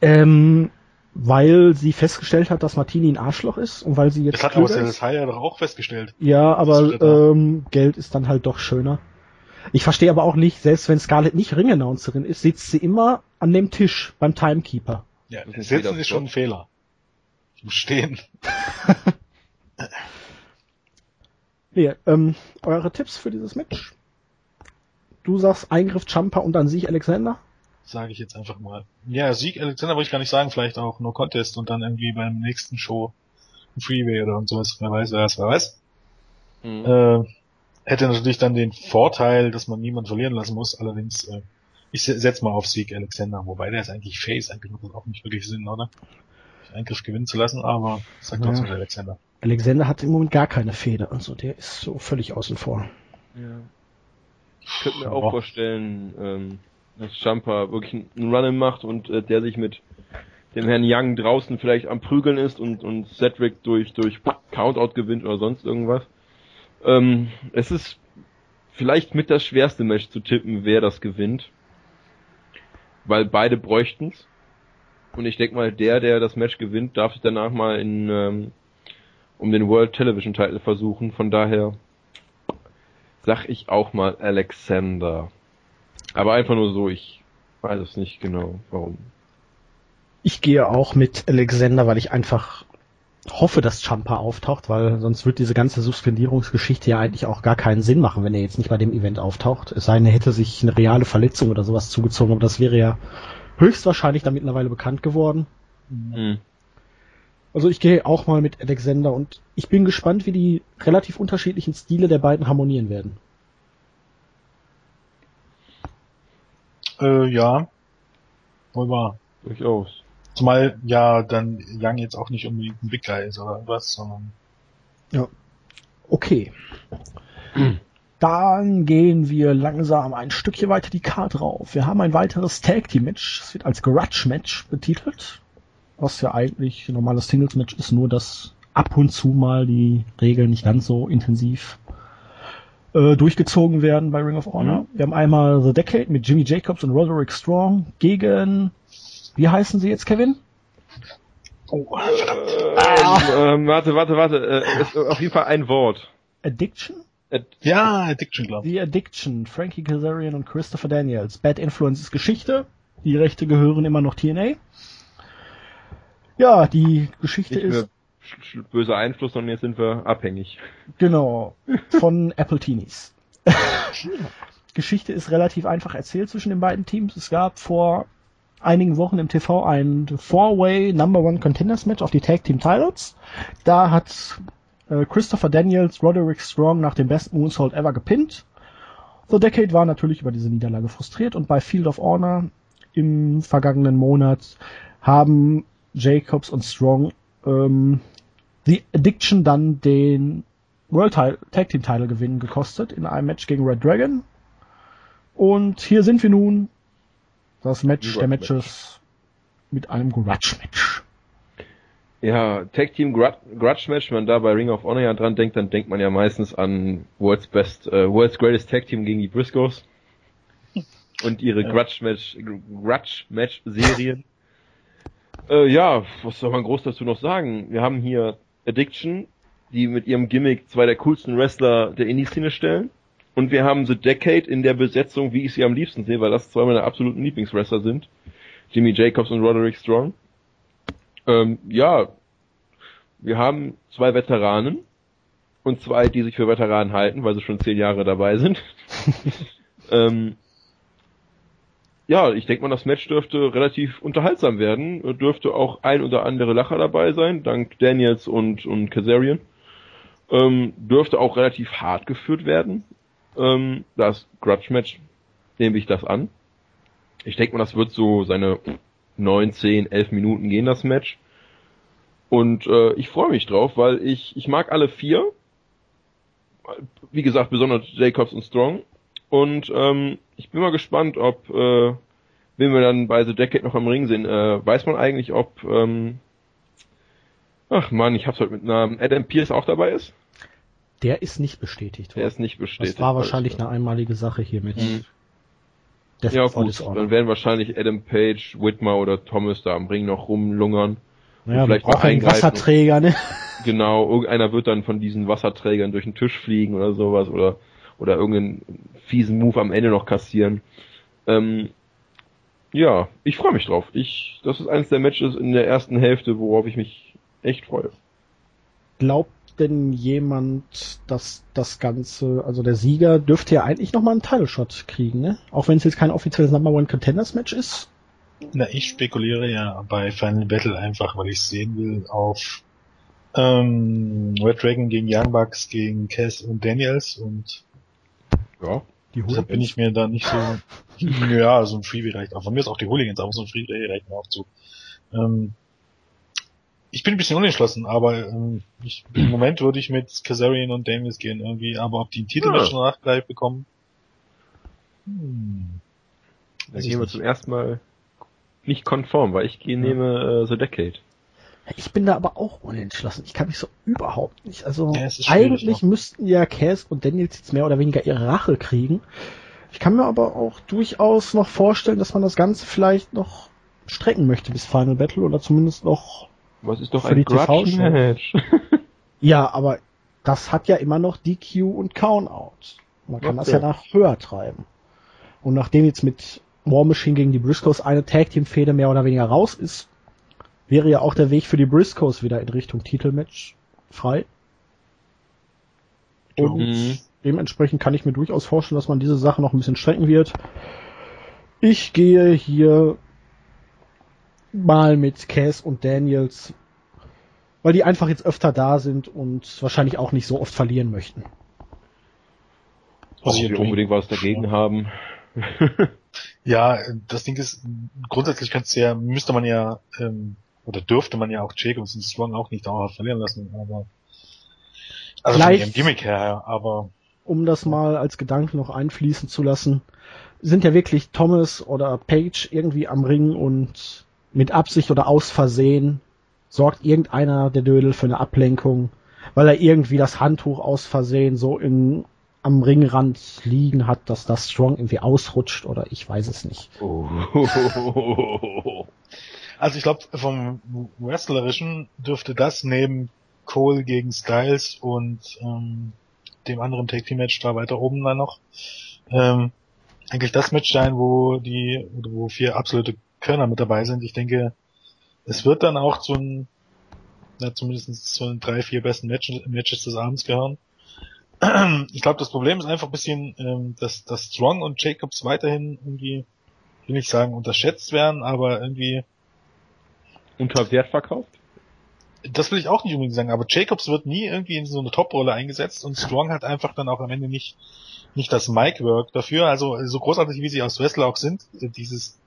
Ähm, weil sie festgestellt hat, dass Martini ein Arschloch ist und weil sie jetzt. Das hat aber das ja doch auch festgestellt. Ja, aber ähm, Geld ist dann halt doch schöner. Ich verstehe aber auch nicht, selbst wenn Scarlett nicht Ringannouncerin ist, sitzt sie immer an dem Tisch beim Timekeeper. Ja, sitzen ist schon ein Fehler. Zum Stehen. [laughs] nee, ähm, eure Tipps für dieses Match? Du sagst Eingriff Jumper und dann Sieg Alexander? Sage ich jetzt einfach mal. Ja, Sieg Alexander wollte ich gar nicht sagen, vielleicht auch No Contest und dann irgendwie beim nächsten Show ein Freeway oder und sowas, wer weiß, wer weiß, wer weiß. Mhm. Äh, hätte natürlich dann den Vorteil, dass man niemand verlieren lassen muss, allerdings, äh, ich setze mal auf Sieg Alexander, wobei der ist eigentlich Face, eigentlich macht das auch nicht wirklich Sinn, oder? Eingriff gewinnen zu lassen, aber sagt trotzdem ja. Alexander. Alexander hat im Moment gar keine Feder, also der ist so völlig außen vor. Ja. Ich könnte mir auch vorstellen, ähm, dass Champa wirklich einen Run macht und äh, der sich mit dem Herrn Young draußen vielleicht am Prügeln ist und, und Cedric durch, durch Countout gewinnt oder sonst irgendwas. Ähm, es ist vielleicht mit das schwerste Match zu tippen, wer das gewinnt. Weil beide bräuchten's. Und ich denke mal, der, der das Match gewinnt, darf sich danach mal in, ähm, um den World Television Title versuchen. Von daher sag ich auch mal Alexander. Aber einfach nur so, ich weiß es nicht genau, warum. Ich gehe auch mit Alexander, weil ich einfach hoffe, dass Champa auftaucht, weil sonst wird diese ganze Suspendierungsgeschichte ja eigentlich auch gar keinen Sinn machen, wenn er jetzt nicht bei dem Event auftaucht. Es sei denn, er hätte sich eine reale Verletzung oder sowas zugezogen, aber das wäre ja höchstwahrscheinlich dann mittlerweile bekannt geworden. Mhm. Also ich gehe auch mal mit Alexander und ich bin gespannt, wie die relativ unterschiedlichen Stile der beiden harmonieren werden. Äh, ja. Wohl wahr. Durchaus. Zumal ja dann Young jetzt auch nicht unbedingt ein Big Guy ist oder was, sondern. Ja. Okay. Dann gehen wir langsam ein Stückchen weiter die Karte rauf. Wir haben ein weiteres Tag Team Match. Es wird als Garage Match betitelt. Was ja eigentlich ein normales Singles Match ist, nur dass ab und zu mal die Regeln nicht ganz so intensiv äh, durchgezogen werden bei Ring of Honor. Mhm. Wir haben einmal The Decade mit Jimmy Jacobs und Roderick Strong gegen, wie heißen sie jetzt, Kevin? Oh, verdammt. Äh, äh, warte, warte, warte. Äh, ist auf jeden Fall ein Wort. Addiction? Ad ja, Addiction, glaube ich. The Addiction, Frankie Kazarian und Christopher Daniels. Bad Influence ist Geschichte. Die Rechte gehören immer noch TNA. Ja, die Geschichte ist böser Einfluss, sondern jetzt sind wir abhängig. Genau, von [laughs] Apple Teenies. [laughs] Geschichte ist relativ einfach erzählt zwischen den beiden Teams. Es gab vor einigen Wochen im TV ein Four-Way Number One Contenders Match auf die Tag Team Titles. Da hat äh, Christopher Daniels Roderick Strong nach dem besten Moonsault ever gepinnt. The Decade war natürlich über diese Niederlage frustriert und bei Field of Honor im vergangenen Monat haben Jacobs und Strong ähm, The Addiction dann den World Tag Team Title gewinnen gekostet in einem Match gegen Red Dragon. Und hier sind wir nun. Das Match der Matches mit einem Grudge Match. Ja, Tag Team Grudge Match, wenn man da bei Ring of Honor ja dran denkt, dann denkt man ja meistens an World's Best, äh, World's Greatest Tag Team gegen die Briscoes. Und ihre ja. Grudge Match, Grudge Match Serien. äh, ja, was soll man groß dazu noch sagen? Wir haben hier Addiction die mit ihrem Gimmick zwei der coolsten Wrestler der Indie-Szene stellen. Und wir haben The Decade in der Besetzung, wie ich sie am liebsten sehe, weil das zwei meiner absoluten Lieblingswrestler sind. Jimmy Jacobs und Roderick Strong. Ähm, ja, wir haben zwei Veteranen und zwei, die sich für Veteranen halten, weil sie schon zehn Jahre dabei sind. [laughs] ähm, ja, ich denke mal, das Match dürfte relativ unterhaltsam werden. Dürfte auch ein oder andere Lacher dabei sein, dank Daniels und, und Kazarian. Ähm, dürfte auch relativ hart geführt werden. Ähm, das Grudge-Match nehme ich das an. Ich denke mal, das wird so seine 9, 10, 11 Minuten gehen, das Match. Und äh, ich freue mich drauf, weil ich, ich mag alle vier. Wie gesagt, besonders Jacobs und Strong. Und ähm, ich bin mal gespannt, ob, äh, wenn wir dann bei The Decade noch am Ring sind, äh, weiß man eigentlich, ob, ähm, ach man, ich hab's heute mit Namen, Adam Pierce auch dabei ist? Der ist nicht bestätigt. Der ist nicht bestätigt. Das war wahrscheinlich eine einmalige Sache hier mit. Mhm. Ja gut, dann werden wahrscheinlich Adam Page, Whitmer oder Thomas da am Ring noch rumlungern. Ja, vielleicht auch ein Wasserträger, ne? Genau, irgendeiner wird dann von diesen Wasserträgern durch den Tisch fliegen oder sowas oder oder irgendeinen fiesen Move am Ende noch kassieren. Ähm, ja, ich freue mich drauf. Ich, das ist eines der Matches in der ersten Hälfte, worauf ich mich echt freue. Glaubt denn jemand, dass das Ganze, also der Sieger dürfte ja eigentlich nochmal einen Title Shot kriegen, ne? Auch wenn es jetzt kein offizielles Number One Contenders Match ist? Na, ich spekuliere ja bei Final Battle einfach, weil ich sehen will auf ähm, Red Dragon gegen Young Bucks gegen Cass und Daniels und ja. Die Hooligans. Deshalb bin ich mir da nicht so, [laughs] ja, so ein Freebie reicht auch. Von mir ist auch die Hooligans, aber so ein Freebie reicht mir auch zu. Ähm, ich bin ein bisschen unentschlossen, aber ähm, ich, im Moment würde ich mit Kazarian und Daniels gehen irgendwie, aber ob die einen Titel ja. schon nachgleich bekommen, hm. Dann gehen wir zum ersten Mal nicht konform, weil ich gehe, nehme äh, The Decade. Ich bin da aber auch unentschlossen. Ich kann mich so überhaupt nicht. Also ja, eigentlich noch. müssten ja Cass und Daniels jetzt mehr oder weniger ihre Rache kriegen. Ich kann mir aber auch durchaus noch vorstellen, dass man das Ganze vielleicht noch strecken möchte bis Final Battle oder zumindest noch Was ist doch für ein die Match? [laughs] ja, aber das hat ja immer noch DQ und Count-Out. Man kann okay. das ja nach höher treiben. Und nachdem jetzt mit War Machine gegen die Briscoes eine Tag Team Fehde mehr oder weniger raus ist, wäre ja auch der Weg für die Briscoes wieder in Richtung Titelmatch frei. Und mhm. dementsprechend kann ich mir durchaus vorstellen, dass man diese Sache noch ein bisschen strecken wird. Ich gehe hier mal mit Cass und Daniels, weil die einfach jetzt öfter da sind und wahrscheinlich auch nicht so oft verlieren möchten. Also ich unbedingt was dagegen haben. [laughs] ja, das Ding ist, grundsätzlich kannst du ja, müsste man ja ähm, oder dürfte man ja auch Jacobs und Strong auch nicht dauerhaft verlieren lassen, aber also Vielleicht, von ihrem Gimmick her, aber um das mal als Gedanke noch einfließen zu lassen, sind ja wirklich Thomas oder Page irgendwie am Ring und mit Absicht oder aus Versehen sorgt irgendeiner der Dödel für eine Ablenkung, weil er irgendwie das Handtuch aus Versehen so in, am Ringrand liegen hat, dass das Strong irgendwie ausrutscht oder ich weiß es nicht. Oh. [laughs] Also ich glaube, vom Wrestlerischen dürfte das neben Cole gegen Styles und ähm, dem anderen Take Team Match da weiter oben dann noch ähm, eigentlich das Match sein, wo die wo vier absolute Körner mit dabei sind. Ich denke, es wird dann auch zu ein, na, zumindest zu den drei, vier besten Matches, Matches des Abends gehören. [clears throat] Ich glaube, das Problem ist einfach ein bisschen, ähm, dass, dass Strong und Jacobs weiterhin irgendwie, will ich sagen, unterschätzt werden, aber irgendwie unter Wert verkauft? Das will ich auch nicht unbedingt sagen, aber Jacobs wird nie irgendwie in so eine Top-Rolle eingesetzt und Strong hat einfach dann auch am Ende nicht, nicht das Mic-Work dafür. Also so großartig wie sie aus Wrestler auch sind, dieses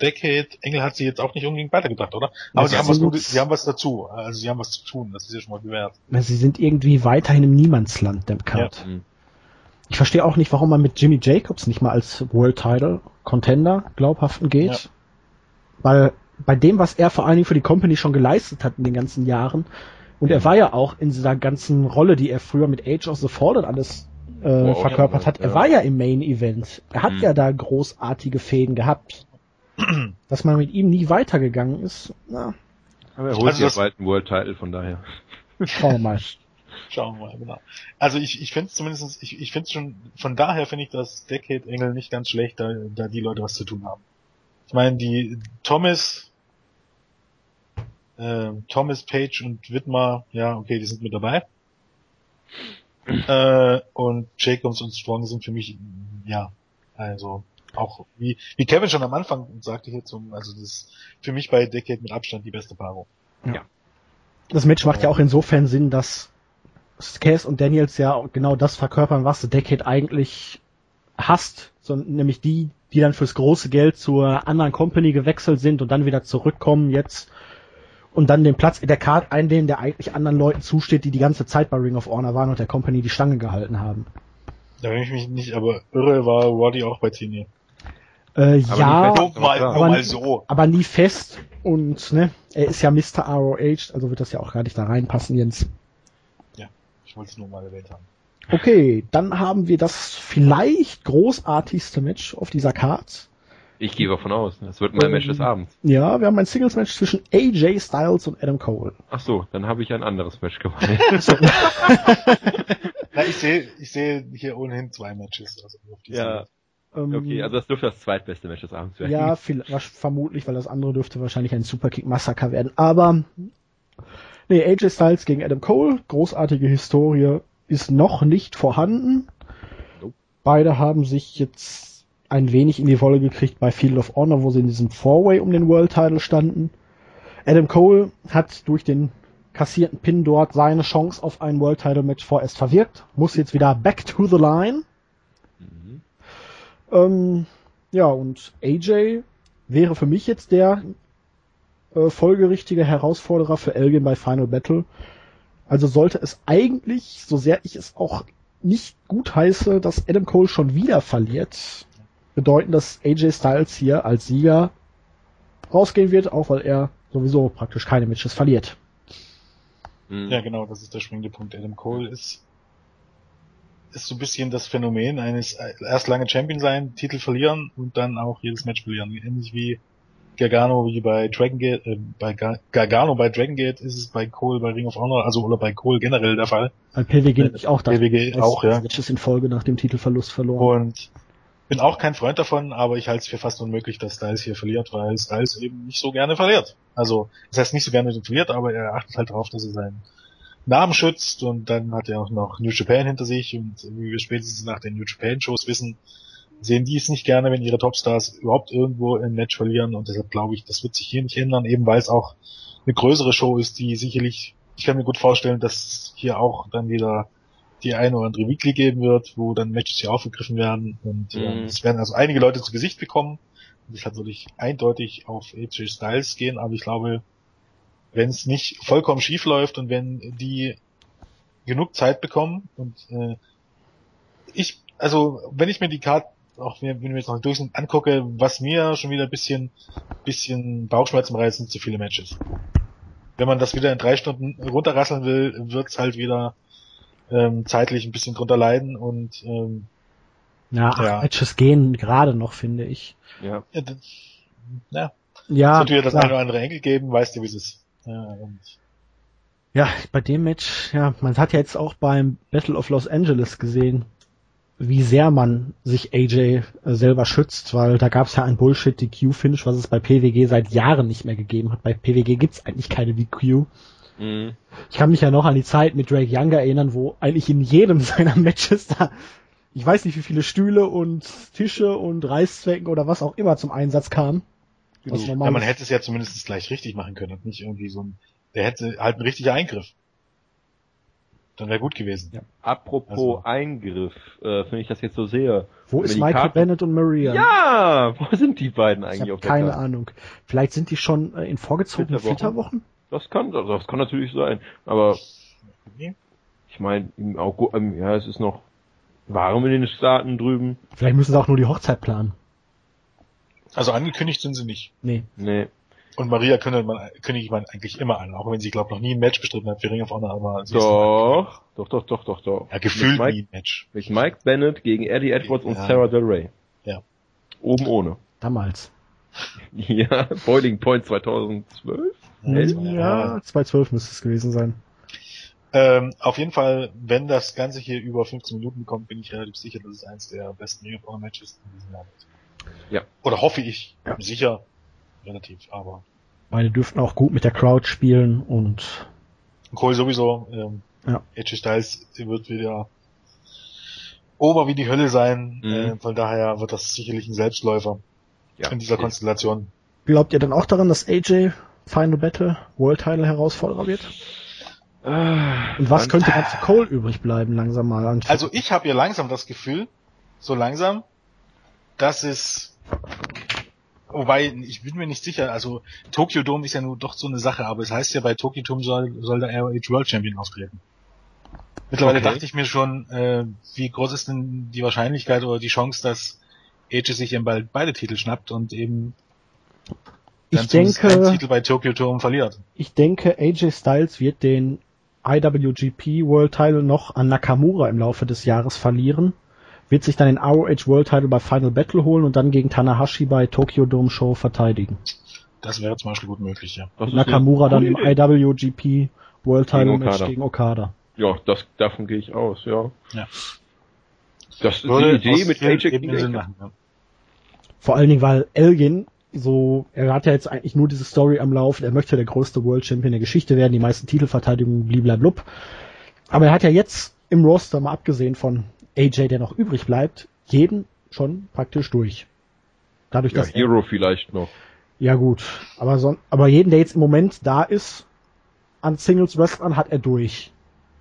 Decade, Engel hat sie jetzt auch nicht unbedingt weitergebracht, oder? Aber sie haben, was, sie haben was dazu. Also sie haben was zu tun, das ist ja schon mal gewährt. Sie sind irgendwie weiterhin im Niemandsland, der Cut. Ja. Ich verstehe auch nicht, warum man mit Jimmy Jacobs nicht mal als World Title Contender glaubhaften geht. Ja. Weil bei dem, was er vor allen Dingen für die Company schon geleistet hat in den ganzen Jahren, und er war ja auch in dieser ganzen Rolle, die er früher mit Age of the Fallen alles äh, wow, verkörpert ja, hat. Er ja. war ja im Main Event. Er hat mhm. ja da großartige Fäden gehabt. [clears throat] Dass man mit ihm nie weitergegangen ist, na. Aber er holt also sich bald einen World Title, von daher. Schauen wir mal. [laughs] Schauen wir mal, genau. Also ich, ich finde es zumindest, ich, ich finde schon, von daher finde ich das Decade Engel nicht ganz schlecht, da, da die Leute was zu tun haben. Ich meine, die Thomas, äh, Thomas, Page und Widmer, ja, okay, die sind mit dabei. [clears throat] Äh, und Jacobs und Strong sind für mich, ja, also auch wie, wie Kevin schon am Anfang sagte hier zum, also das ist für mich bei Decade mit Abstand die beste Paarung. Ja. Das Match macht ja auch insofern Sinn, dass Case und Daniels ja genau das verkörpern, was The Decade eigentlich hasst, so, nämlich die, die dann fürs große Geld zur anderen Company gewechselt sind und dann wieder zurückkommen jetzt und dann den Platz in der Card einnehmen, der eigentlich anderen Leuten zusteht, die die ganze Zeit bei Ring of Honor waren und der Company die Stange gehalten haben. Da wenn ich mich nicht, aber irre war Roddy auch bei TNA. Äh, ja, mal, mal, aber, mal so. aber nie fest und ne, er ist ja Mr. ROH, also wird das ja auch gar nicht da reinpassen, Jens. Ich wollte es nur mal erwähnt haben. Okay, dann haben wir das vielleicht großartigste Match auf dieser Card. Ich gehe davon aus, das wird mein Match des Abends. Ja, wir haben ein Singles-Match zwischen AJ Styles und Adam Cole. Ach so, dann habe ich ein anderes Match gewonnen. [laughs] Na, ich sehe ich sehe hier ohnehin zwei Matches. Also ja. Okay, also das dürfte das zweitbeste Match des Abends werden. Ja, viel, vermutlich, weil das andere dürfte wahrscheinlich ein Superkick-Massaker werden. Aber Nee, AJ Styles gegen Adam Cole, großartige Historie, ist noch nicht vorhanden. Nope. Beide haben sich jetzt ein wenig in die Wolle gekriegt bei Field of Honor, wo sie in diesem Four-Way um den World Title standen. Adam Cole hat durch den kassierten Pin dort seine Chance auf ein World Title Match vorerst verwirkt, muss jetzt wieder back to the line. Mhm. Ähm, ja, und AJ wäre für mich jetzt der äh, folgerichtige Herausforderer für Elgin bei Final Battle. Also sollte es eigentlich, so sehr ich es auch nicht gut heiße, dass Adam Cole schon wieder verliert, bedeuten, dass AJ Styles hier als Sieger rausgehen wird, auch weil er sowieso praktisch keine Matches verliert. Mhm. Ja, genau, das ist der springende Punkt. Adam Cole ist, ist so ein bisschen das Phänomen eines äh, erst lange Champion sein, Titel verlieren und dann auch jedes Match verlieren. Ähnlich wie Gargano wie bei Dragon Gate, äh, bei Gar Gargano bei Dragon Gate ist es bei Cole bei Ring of Honor, also oder bei Cole generell der Fall. Bei PWG äh, ich auch das. PWG auch, ja. Matches in Folge nach dem Titelverlust verloren. Und bin auch kein Freund davon, aber ich halte es für fast unmöglich, dass Styles hier verliert, weil Styles eben nicht so gerne verliert. Also, das heißt nicht so gerne verliert, aber er achtet halt darauf, dass er seinen Namen schützt und dann hat er auch noch New Japan hinter sich und wie wir spätestens nach den New Japan Shows wissen, sehen die es nicht gerne, wenn ihre Topstars überhaupt irgendwo im Match verlieren. Und deshalb glaube ich, das wird sich hier nicht ändern, eben weil es auch eine größere Show ist, die sicherlich, ich kann mir gut vorstellen, dass hier auch dann wieder die eine oder andere Weekly geben wird, wo dann Matches hier aufgegriffen werden. Und äh, mhm. es werden also einige Leute zu Gesicht bekommen. Und deshalb würde ich eindeutig auf AJ Styles gehen, aber ich glaube, wenn es nicht vollkommen schief läuft und wenn die genug Zeit bekommen und äh, ich, also wenn ich mir die Karte auch wenn ich mir jetzt noch durch angucke, was mir schon wieder ein bisschen, bisschen Bauchschmerzen bereitet, sind zu viele Matches. Wenn man das wieder in drei Stunden runterrasseln will, wird's halt wieder ähm, zeitlich ein bisschen drunter leiden und ähm, ja, acht ja. Matches gehen gerade noch, finde ich. Ja. Ja, das, ja. ja es wird wieder das eine oder andere Enkel geben, weißt du, wie es ist. Ja, und ja, bei dem Match, ja, man hat ja jetzt auch beim Battle of Los Angeles gesehen, wie sehr man sich AJ äh, selber schützt, weil da gab es ja ein Bullshit DQ-Finish, was es bei PWG seit Jahren nicht mehr gegeben hat. Bei PWG gibt's eigentlich keine DQ. Mhm. Ich kann mich ja noch an die Zeit mit Drake Younger erinnern, wo eigentlich in jedem [laughs] seiner Matches da, ich weiß nicht wie viele Stühle und Tische und Reißzwecken oder was auch immer zum Einsatz kamen. Ja, man hätte es ja zumindest gleich richtig machen können und nicht irgendwie so ein, der hätte halt ein richtiger Eingriff. Dann wäre gut gewesen. Ja. Apropos also. Eingriff, äh, wenn ich das jetzt so sehe. Wo ist Michael Karten... Bennett und Maria? Ja, wo sind die beiden eigentlich ich auf der Keine Karte? Ahnung. Vielleicht sind die schon äh, in vorgezogenen Flitterwochen? Das kann, also das kann natürlich sein. Aber ich meine, im August, ähm, ja, es ist noch warm in den Staaten drüben. Vielleicht müssen sie auch nur die Hochzeit planen. Also angekündigt sind sie nicht. Nee. Nee. Und Maria kündigt man, kündigt man eigentlich immer an, auch wenn sie, glaube noch nie ein Match bestritten hat für Ring of Honor, aber sie doch, doch, doch, doch, doch, doch. Ja, gefühlt Mike, nie ein Match. Mit Mike Bennett gegen Eddie Edwards ja. und Sarah Del Rey. Ja. Oben ohne. Damals. [laughs] ja, Boiling Point 2012? Ja, ja, 2012 müsste es gewesen sein. Ähm, auf jeden Fall, wenn das Ganze hier über 15 Minuten kommt, bin ich relativ sicher, dass es eins der besten Ring of Honor Matches in diesem Jahr wird. Ja. Oder hoffe ich. Ja. Sicher. Relativ, aber. Meine dürften auch gut mit der Crowd spielen und Cole sowieso, ähm, Ja. Edge Styles wird wieder ober wie die Hölle sein. Mhm. Äh, von daher wird das sicherlich ein Selbstläufer Ja. in dieser Konstellation. glaubt ihr dann auch daran, dass AJ Final Battle World Title Herausforderer wird? Ah, Und was könnte dann für Cole übrig bleiben, langsam mal? an- Also ich habe ja langsam das Gefühl, so langsam, dass es Wobei, ich bin mir nicht sicher, also Tokyo Dome ist ja nur doch so eine Sache, aber es heißt ja, bei Tokyo Dome soll, soll der ROH World Champion auftreten. Mittlerweile Okay. dachte ich mir schon, äh, wie groß ist denn die Wahrscheinlichkeit oder die Chance, dass Edge sich eben bald beide Titel schnappt und eben ich dann zumindest einen denke, Titel bei Tokyo Dome verliert. ich denke, AJ Styles wird den IWGP World Title noch an Nakamura im Laufe des Jahres verlieren, wird sich dann den ROH World Title bei Final Battle holen und dann gegen Tanahashi bei Tokyo Dome Show verteidigen. Das wäre zum Beispiel gut möglich, ja. das Nakamura dann im. IWGP World Title Gegen Match Okada. gegen Okada. Ja, das, davon gehe ich aus, ja. Ja. Das ist Würde die Idee mit Ebenen Sinn machen, ja. Vor allen Dingen, weil Elgin so, er hat ja jetzt eigentlich nur diese Story am Laufen, er möchte der größte World Champion der Geschichte werden, die meisten Titelverteidigungen, bliblablub. Aber er hat ja jetzt im Roster, mal abgesehen von AJ, der noch übrig bleibt, jeden schon praktisch durch. Dadurch, Ja, dass er, Hero vielleicht noch. ja gut, aber so, aber jeden, der jetzt im Moment da ist, an Singles Wrestlern hat er durch.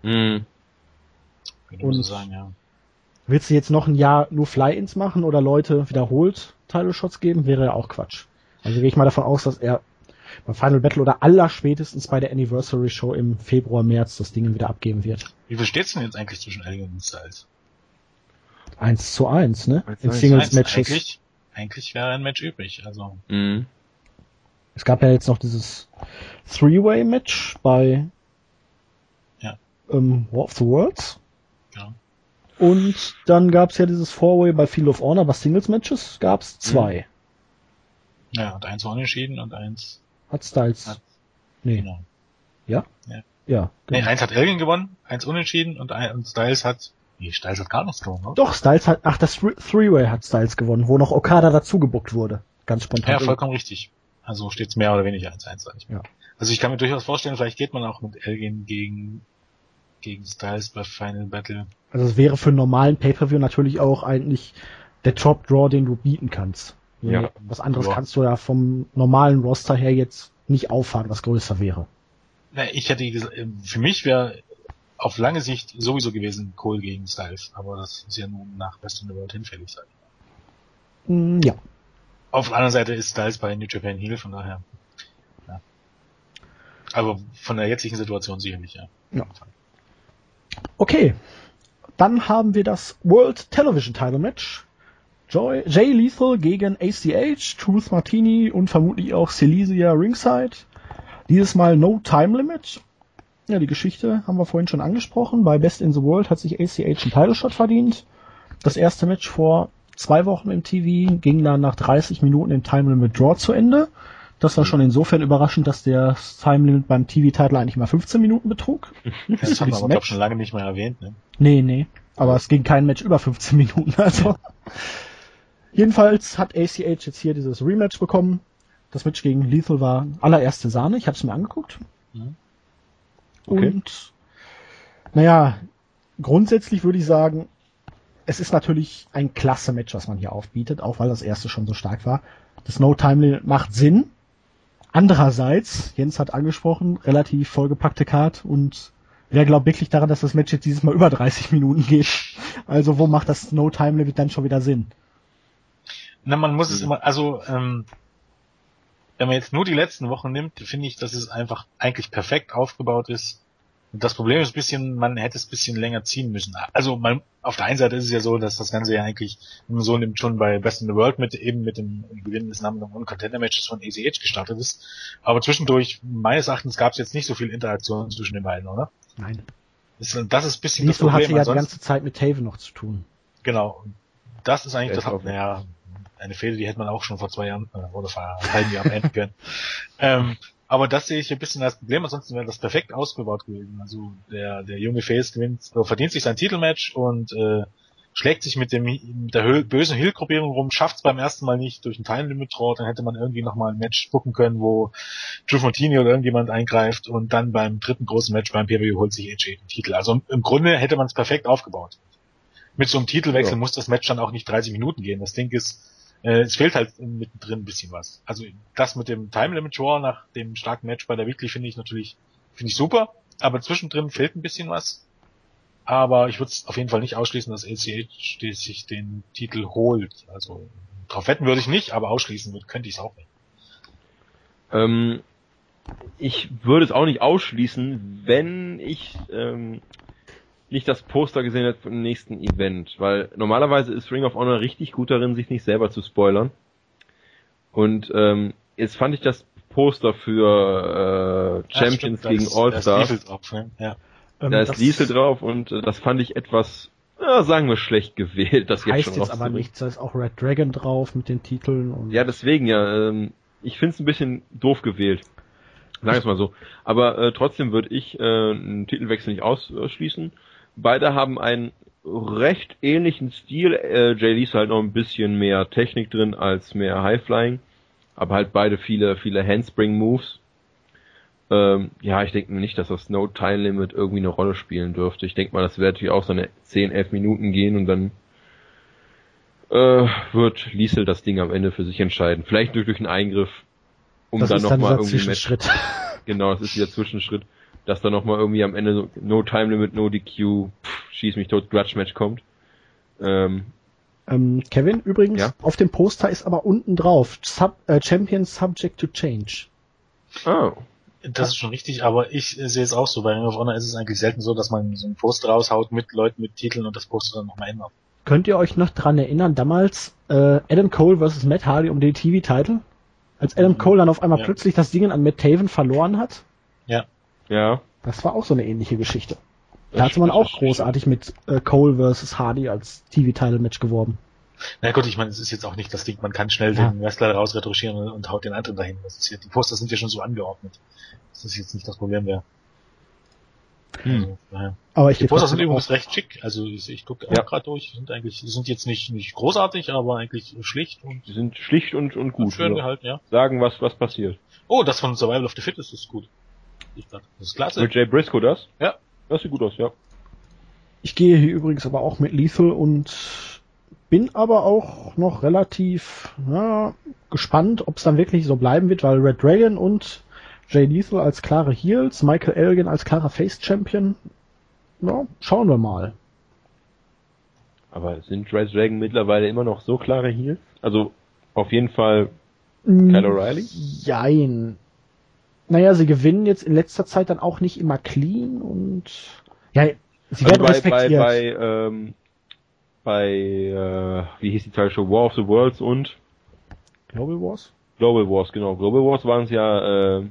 Hm. So Und- sagen, ja. Willst du jetzt noch ein Jahr nur Fly-Ins machen oder Leute wiederholt Title-Shots geben? Wäre ja auch Quatsch. Also gehe ich mal davon aus, dass er bei Final Battle oder aller spätestens bei der Anniversary Show im Februar, März das Ding wieder abgeben wird. Wie viel steht's denn jetzt eigentlich zwischen Elgin und Styles? Eins zu eins, ne? Eins zu In. Singles-Matches. Eigentlich, eigentlich wäre ein Match übrig, also. Hm. Es gab ja jetzt noch dieses Three-Way-Match bei Ja. ähm, War of the Worlds. Ja. Und dann gab's ja dieses Four-Way bei Field of Honor, bei Singles-Matches gab's zwei. Ja, und eins war unentschieden und eins, Hat Styles. Hat- nee. genau. Ja? Ja. Ja. Nee, genau. eins hat Elgin gewonnen, eins unentschieden und, ein, und Styles hat, nee, Styles hat gar nichts gewonnen, oder? Doch, Styles hat, ach, das Three- Three-Way hat Styles gewonnen, wo noch Okada dazu gebuckt wurde. Ganz spontan. Ja, vollkommen richtig. Also steht's mehr oder weniger als eins, sag ich mal. Ja. Also ich kann mir durchaus vorstellen, vielleicht geht man auch mit Elgin gegen, gegen Styles bei Final Battle. Also es wäre für einen normalen Pay-Per-View natürlich auch eigentlich der Top-Draw, den du bieten kannst. Ja. Was anderes Ja. kannst du ja vom normalen Roster her jetzt nicht auffahren, was größer wäre. Na, ich hätte gesagt, für mich wäre auf lange Sicht sowieso gewesen Cole gegen Styles, aber das ist ja nun nach Best in the World hinfällig sein. Mm, Ja. Auf der anderen Seite ist Styles bei New Japan Heel, von daher. Ja. Aber von der jetzigen Situation sicherlich, ja. Ja. Okay. Dann haben wir das World Television Title Match. Joy, Jay Lethal gegen ACH, Truth Martini und vermutlich auch Silesia Ringside. Dieses Mal No Time Limit. Ja, die Geschichte haben wir vorhin schon angesprochen. Bei Best in the World hat sich ACH einen Title Shot verdient. Das erste Match vor zwei Wochen im TV ging dann nach 30 Minuten im Time Limit Draw zu Ende. Das war schon insofern überraschend, dass der Time Limit beim TV-Title eigentlich mal 15 Minuten betrug. [laughs] Das haben wir aber, Match. schon lange nicht mehr erwähnt, ne? Nee, nee. Aber es ging kein Match über 15 Minuten. [laughs] Also. Jedenfalls hat ACH jetzt hier dieses Rematch bekommen. Das Match gegen Lethal war allererste Sahne. Ich habe es mir angeguckt. Mhm. Okay. Und naja, grundsätzlich würde ich sagen, es ist natürlich ein klasse Match, was man hier aufbietet, auch weil das erste schon so stark war. Das No Time Limit macht Sinn. Andererseits, Jens hat angesprochen, relativ vollgepackte Card und wer glaubt wirklich daran, dass das Match jetzt dieses Mal über 30 Minuten geht? Also wo macht das No Time Limit dann schon wieder Sinn? Na, man muss es immer, also, ähm, wenn man jetzt nur die letzten Wochen nimmt, finde ich, dass es einfach eigentlich perfekt aufgebaut ist. Und das Problem ist ein bisschen, man hätte es ein bisschen länger ziehen müssen. Also man, auf der einen Seite ist es ja so, dass das Ganze ja eigentlich, wenn man so nimmt, schon bei Best in the World mit eben mit dem Gewinn des Number One Contender Matches von ACH gestartet ist. Aber zwischendurch, meines Erachtens, gab es jetzt nicht so viel Interaktion zwischen den beiden, oder? Nein. Das, das ist ein bisschen das Lethal hatte Problem. ja die ganze Zeit mit Taven noch zu tun. Genau. Das ist eigentlich das ist Haupt. Naja, eine Fehde, die hätte man auch schon vor zwei Jahren äh, oder vor einem halben Jahr beenden können. [laughs] Ähm, Aber das sehe ich ein bisschen als Problem, ansonsten wäre das perfekt ausgebaut gewesen. Also der, der junge Face gewinnt, äh, verdient sich sein Titelmatch und äh, schlägt sich mit dem mit der bösen Hill-Gruppierung rum, schafft es beim ersten Mal nicht durch ein Time Limit Draw, dann hätte man irgendwie nochmal ein Match gucken können, wo Drew Fontini oder irgendjemand eingreift und dann beim dritten großen Match beim PW holt sich AJ den Titel. Also im Grunde hätte man es perfekt aufgebaut. Mit so einem Titelwechsel ja. muss das Match dann auch nicht 30 Minuten gehen. Das Ding ist, äh, es fehlt halt mittendrin ein bisschen was. Also das mit dem Time Limit Draw nach dem starken Match bei der Weekly finde ich natürlich finde ich super, aber zwischendrin fehlt ein bisschen was. Aber ich würde es auf jeden Fall nicht ausschließen, dass LCH sich den Titel holt. Also drauf wetten würde ich nicht, aber ausschließen könnte ich es auch nicht. Ähm, ich würde es auch nicht ausschließen, wenn ich ähm, nicht das Poster gesehen hätte vom nächsten Event, weil normalerweise ist Ring of Honor richtig gut darin, sich nicht selber zu spoilern. Und ähm, jetzt fand ich das Poster für äh, Champions ja, gegen All-Stars. Ne? Ja. Ähm, da ist Liesel drauf und äh, das fand ich etwas, ja, sagen wir, schlecht gewählt. Das heißt jetzt, jetzt aber nichts, da ist auch Red Dragon drauf mit den Titeln. Und ja, deswegen ja. Ähm, ich finde es ein bisschen doof gewählt. Sagen wir mal so. Aber äh, trotzdem würde ich äh, einen Titelwechsel nicht ausschließen. Beide haben einen recht ähnlichen Stil. Äh, Jay Lee ist halt noch ein bisschen mehr Technik drin als mehr Highflying. Aber halt beide viele, viele Handspring-Moves. Ähm, ja, ich denke nicht, dass das No Time Limit irgendwie eine Rolle spielen dürfte. Ich denke mal, das wird natürlich auch so eine 10, 11 Minuten gehen und dann äh, wird Liesel das Ding am Ende für sich entscheiden. Vielleicht durch, durch einen Eingriff, um das dann nochmal irgendwie Zwischenschritt. [laughs] Genau, das ist dieser Zwischenschritt, dass dann nochmal irgendwie am Ende so No Time Limit, No DQ, pff, schieß mich tot, Grudge Match kommt. Ähm, ähm, Kevin, übrigens, ja? auf dem Poster ist aber unten drauf Sub, äh, Champion Subject to Change. Oh. Das ist schon richtig, aber ich sehe es auch so. Bei Ring of Honor ist es eigentlich selten so, dass man so ein Poster raushaut mit Leuten mit Titeln und das Poster dann nochmal ändert. Könnt ihr euch noch dran erinnern, damals äh, Adam Cole vs. Matt Hardy um den TV-Titel? Als Adam mhm. Cole dann auf einmal ja. plötzlich das Ding an Matt Taven verloren hat? Ja. Ja. Das war auch so eine ähnliche Geschichte. Da hatte man auch großartig mit äh, Cole vs. Hardy als TV-Title-Match geworben. Na gut, ich meine, es ist jetzt auch nicht das Ding, man kann schnell ja. den Wrestler rausretuschieren und, und, haut den anderen dahin. Das ist hier, die Poster sind ja schon so angeordnet. Das ist jetzt nicht das Problem mehr. Hm. Also, aber ich die Poster sind übrigens recht schick. Also ich, ich gucke ja. gerade durch. Sind eigentlich, sind jetzt nicht nicht großartig, aber eigentlich schlicht und die sind schlicht und und gut. Schön gehalten, ja. Sagen was was passiert. Oh, das von Survival of the Fittest ist gut. Das ist klasse. Mit Jay Briscoe das? Ja. Das sieht gut aus, ja. Ich gehe hier übrigens aber auch mit Lethal und bin aber auch noch relativ ja, gespannt, ob es dann wirklich so bleiben wird, weil Red Dragon und Jay Lethal als klare Heels, Michael Elgin als klarer Face Champion. Ja, schauen wir mal. Aber sind Red Dragon mittlerweile immer noch so klare Heels? Also auf jeden Fall Kyle O'Reilly? Jein. Naja, sie gewinnen jetzt in letzter Zeit dann auch nicht immer clean und ja, sie also werden bei, respektiert. Bei, bei, ähm, bei äh, wie hieß die Teilshow? War of the Worlds und Global Wars? Global Wars, genau. Global Wars waren es ja äh,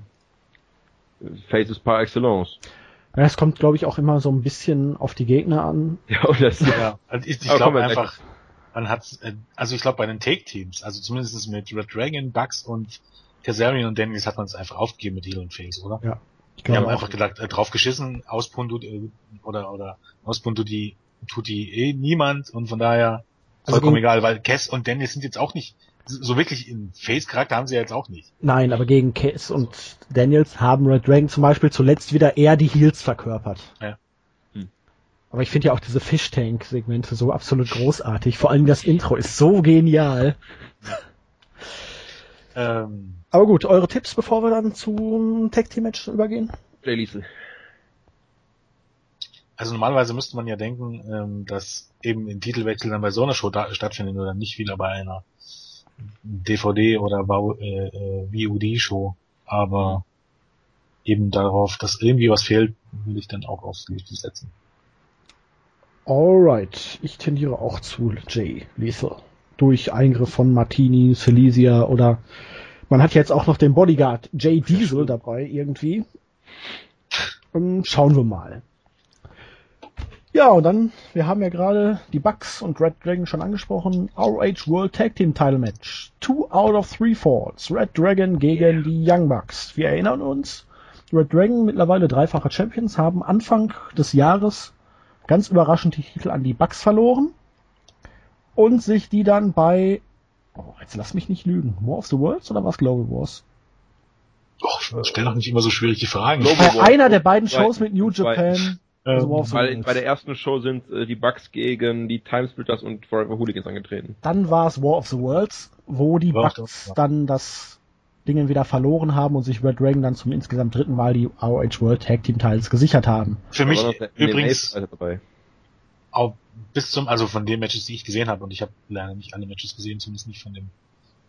Faces par excellence. Ja, es kommt, glaube ich, auch immer so ein bisschen auf die Gegner an. [laughs] Ja, und das, ja. Also ich, ich glaube einfach, man hat, äh, also ich glaube bei den Take-Teams, also zumindest mit Red Dragon, Bugs und Kazarian und Dennis hat man es einfach aufgegeben mit Heal und Face, oder? Ja. Ich glaube Die haben einfach gedacht, äh, drauf geschissen, auspun tut, äh, oder, oder, auspun tut die, tut die eh niemand und von daher also vollkommen egal, weil Cass und Dennis sind jetzt auch nicht so wirklich in Face-Charakter haben sie ja jetzt auch nicht. Nein, aber gegen Cass und Daniels haben Red Dragon zum Beispiel zuletzt wieder eher die Heels verkörpert. Ja. Hm. Aber ich finde ja auch diese Fish-Tank-Segmente so absolut großartig. Vor allem das Intro ist so genial. Ähm. Aber gut, eure Tipps, bevor wir dann zum Tag-Team-Match übergehen? Jay Liesel. Also normalerweise müsste man ja denken, ähm, dass eben ein Titelwechsel dann bei so einer Show stattfindet oder nicht wieder bei einer DVD oder äh, äh VOD-Show, aber eben darauf, dass irgendwie was fehlt, will ich dann auch aufs Licht setzen. Alright, ich tendiere auch zu Jay Lethal. Durch Eingriff von Martini, Silesia oder man hat jetzt auch noch den Bodyguard Jay Diesel dabei irgendwie. Ähm, schauen wir mal. Ja, und dann, wir haben ja gerade die Bucks und Red Dragon schon angesprochen. ROH World Tag Team Title Match. Two out of three falls. Red Dragon gegen die Young Bucks. Wir erinnern uns, Red Dragon, mittlerweile dreifache Champions, haben Anfang des Jahres ganz überraschend die Titel an die Bucks verloren und sich die dann bei, oh, jetzt lass mich nicht lügen, War of the Worlds oder was Global Wars? Och, stell doch nicht immer so schwierig die Fragen. Bei einer der beiden Shows mit New Japan also ähm, weil bei der ersten Show sind äh, die Bucks gegen die Timesplitters und Forever Hooligans angetreten. Dann war es War of the Worlds, wo die War Bucks ja. dann das Dingen wieder verloren haben und sich Red Dragon dann zum insgesamt dritten Mal die ROH World Tag Team Teils gesichert haben. Für mich übrigens auch bis zum, also von den Matches, die ich gesehen habe, und ich habe leider nicht alle Matches gesehen, zumindest nicht von dem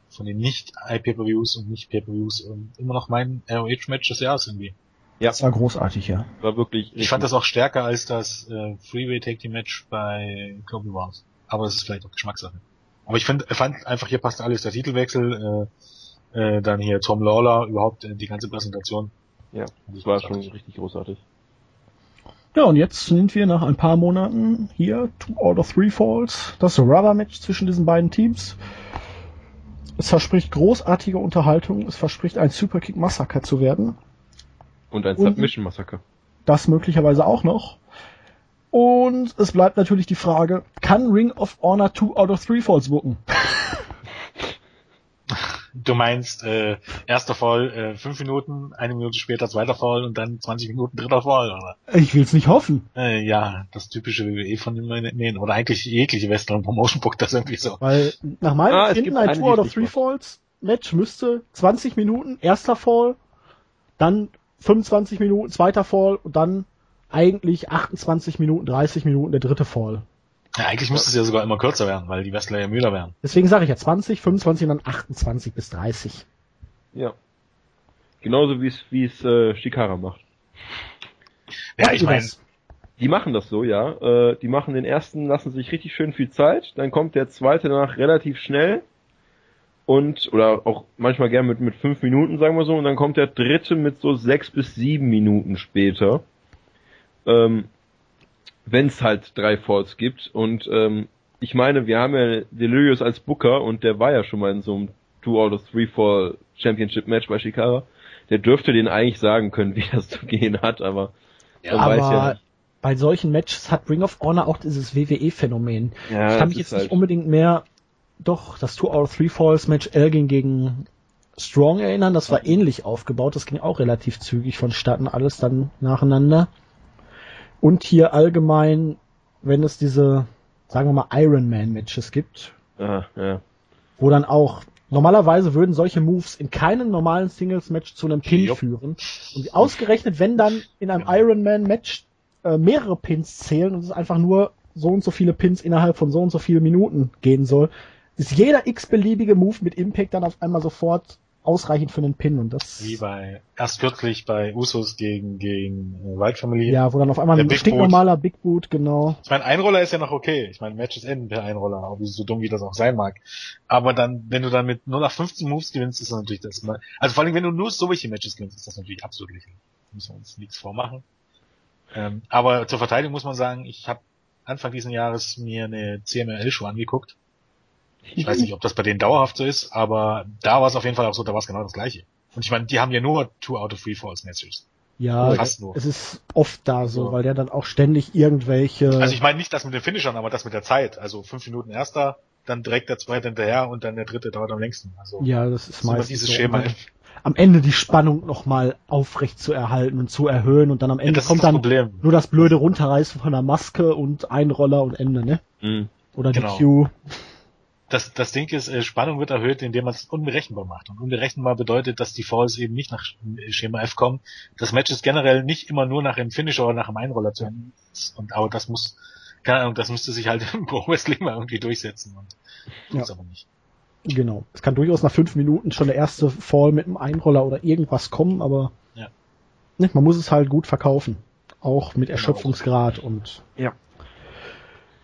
von den nicht iPay-Per-Views und nicht Pay-Per-Views, immer noch mein ROH Match des Jahres irgendwie. Ja. Das war großartig, ja. War wirklich. Ich fand das auch stärker als das äh, Freeway Take Team Match bei Global Wars. Aber das ist vielleicht auch Geschmackssache. Aber ich find, fand einfach hier passt alles. Der Titelwechsel, äh, äh, dann hier Tom Lawler, überhaupt äh, die ganze Präsentation. Ja, das war schon richtig großartig. Ja, und jetzt sind wir nach ein paar Monaten hier, Two out of Three Falls, das Rubber-Match zwischen diesen beiden Teams. Es verspricht großartige Unterhaltung, es verspricht ein Superkick-Massaker zu werden. Und ein Submission-Massaker. Das möglicherweise auch noch. Und es bleibt natürlich die Frage, kann Ring of Honor 2 out of 3 Falls booken? [laughs] Du meinst äh, erster Fall äh, fünf Minuten, eine Minute später zweiter Fall und dann 20 Minuten dritter Fall, oder? Ich will's nicht hoffen. Äh, ja, das typische WWE von den nee, oder eigentlich jegliche Western Promotion bookt das irgendwie so. Weil nach meinem ah, Empfinden ein 2 out of 3 Falls Match müsste 20 Minuten, erster Fall, dann 25 Minuten, zweiter Fall und dann eigentlich 28 Minuten, 30 Minuten der dritte Fall. Ja, eigentlich müsste es ja sogar immer kürzer werden, weil die Wrestler ja müder werden. Deswegen sage ich ja 20, 25 und dann 28 bis 30. Ja. Genauso wie es wie es äh, Shikara macht. Ja, ich meine, die machen das so, ja. Äh, die machen den ersten, lassen sich richtig schön viel Zeit, dann kommt der zweite danach relativ schnell und oder auch manchmal gern mit mit fünf Minuten, sagen wir so, und dann kommt der dritte mit so sechs bis sieben Minuten später, ähm, wenn es halt drei Falls gibt. Und ähm, ich meine, wir haben ja Delirious als Booker und der war ja schon mal in so einem Two out of Three Fall Championship Match bei Shikara. Der dürfte den eigentlich sagen können, [laughs] wie das zu gehen hat, aber ja, man weiß ja nicht bei solchen Matches hat Ring of Honor auch dieses WWE-Phänomen. Ja, ich kann mich jetzt halt nicht unbedingt mehr doch das Two out of Three Falls Match Elgin gegen Strong erinnern. Das war ähnlich aufgebaut. Das ging auch relativ zügig vonstatten, alles dann nacheinander. Und hier allgemein, wenn es diese, sagen wir mal, Iron Man Matches gibt, Aha, ja. wo dann auch Normalerweise würden solche Moves in keinem normalen Singles-Match zu einem Pin Jupp. führen. Und ausgerechnet, wenn dann in einem Ironman-Match äh, mehrere Pins zählen und es einfach nur so und so viele Pins innerhalb von so und so vielen Minuten gehen soll, ist jeder x-beliebige Move mit Impact dann auf einmal sofort ausreichend für einen Pin und das. Wie bei, erst kürzlich bei Usos gegen, gegen äh, White Family. Ja, wo dann auf einmal ein stinknormaler Big Boot, genau. Ich meine, Einroller ist ja noch okay. Ich meine, Matches enden per Einroller, auch so dumm wie das auch sein mag. Aber dann, wenn du dann mit nur nach 15 Moves gewinnst, ist das natürlich das also vor allem, wenn du nur solche Matches gewinnst, ist das natürlich absolut lächerlich. Müssen wir uns nichts vormachen. Ähm, aber zur Verteidigung muss man sagen, ich habe Anfang diesen Jahres mir eine CMLL-Show angeguckt ich weiß nicht, ob das bei denen dauerhaft so ist, aber da war es auf jeden Fall auch so, da war es genau das gleiche. Und ich meine, die haben ja nur Two out of Three Falls Matches. Ja, es ist oft da so, so, weil der dann auch ständig irgendwelche. Also ich meine nicht das mit den Finishern, aber das mit der Zeit. Also fünf Minuten erster, dann direkt der zweite hinterher und dann der dritte dauert am längsten. Also ja, das ist meistens dieses so, Schema. Am Ende die Spannung nochmal aufrecht zu erhalten und zu erhöhen und dann am Ende ja, kommt dann Problem. nur das blöde Runterreißen von der Maske und Einroller und Ende, ne? Mhm. Oder die genau. Q das, das Ding ist, äh, Spannung wird erhöht, indem man es unberechenbar macht. Und unberechenbar bedeutet, dass die Falls eben nicht nach Schema F kommen. Das Match ist generell nicht immer nur nach dem Finisher oder nach dem Einroller zu Ende. Und aber das muss, keine Ahnung, das müsste sich halt [laughs] im Pro Wrestling mal irgendwie durchsetzen. Und ja. aber nicht. Genau. Es kann durchaus nach fünf Minuten schon der erste Fall mit einem Einroller oder irgendwas kommen, aber ja. ne, man muss es halt gut verkaufen. Auch mit genau. Erschöpfungsgrad und ja.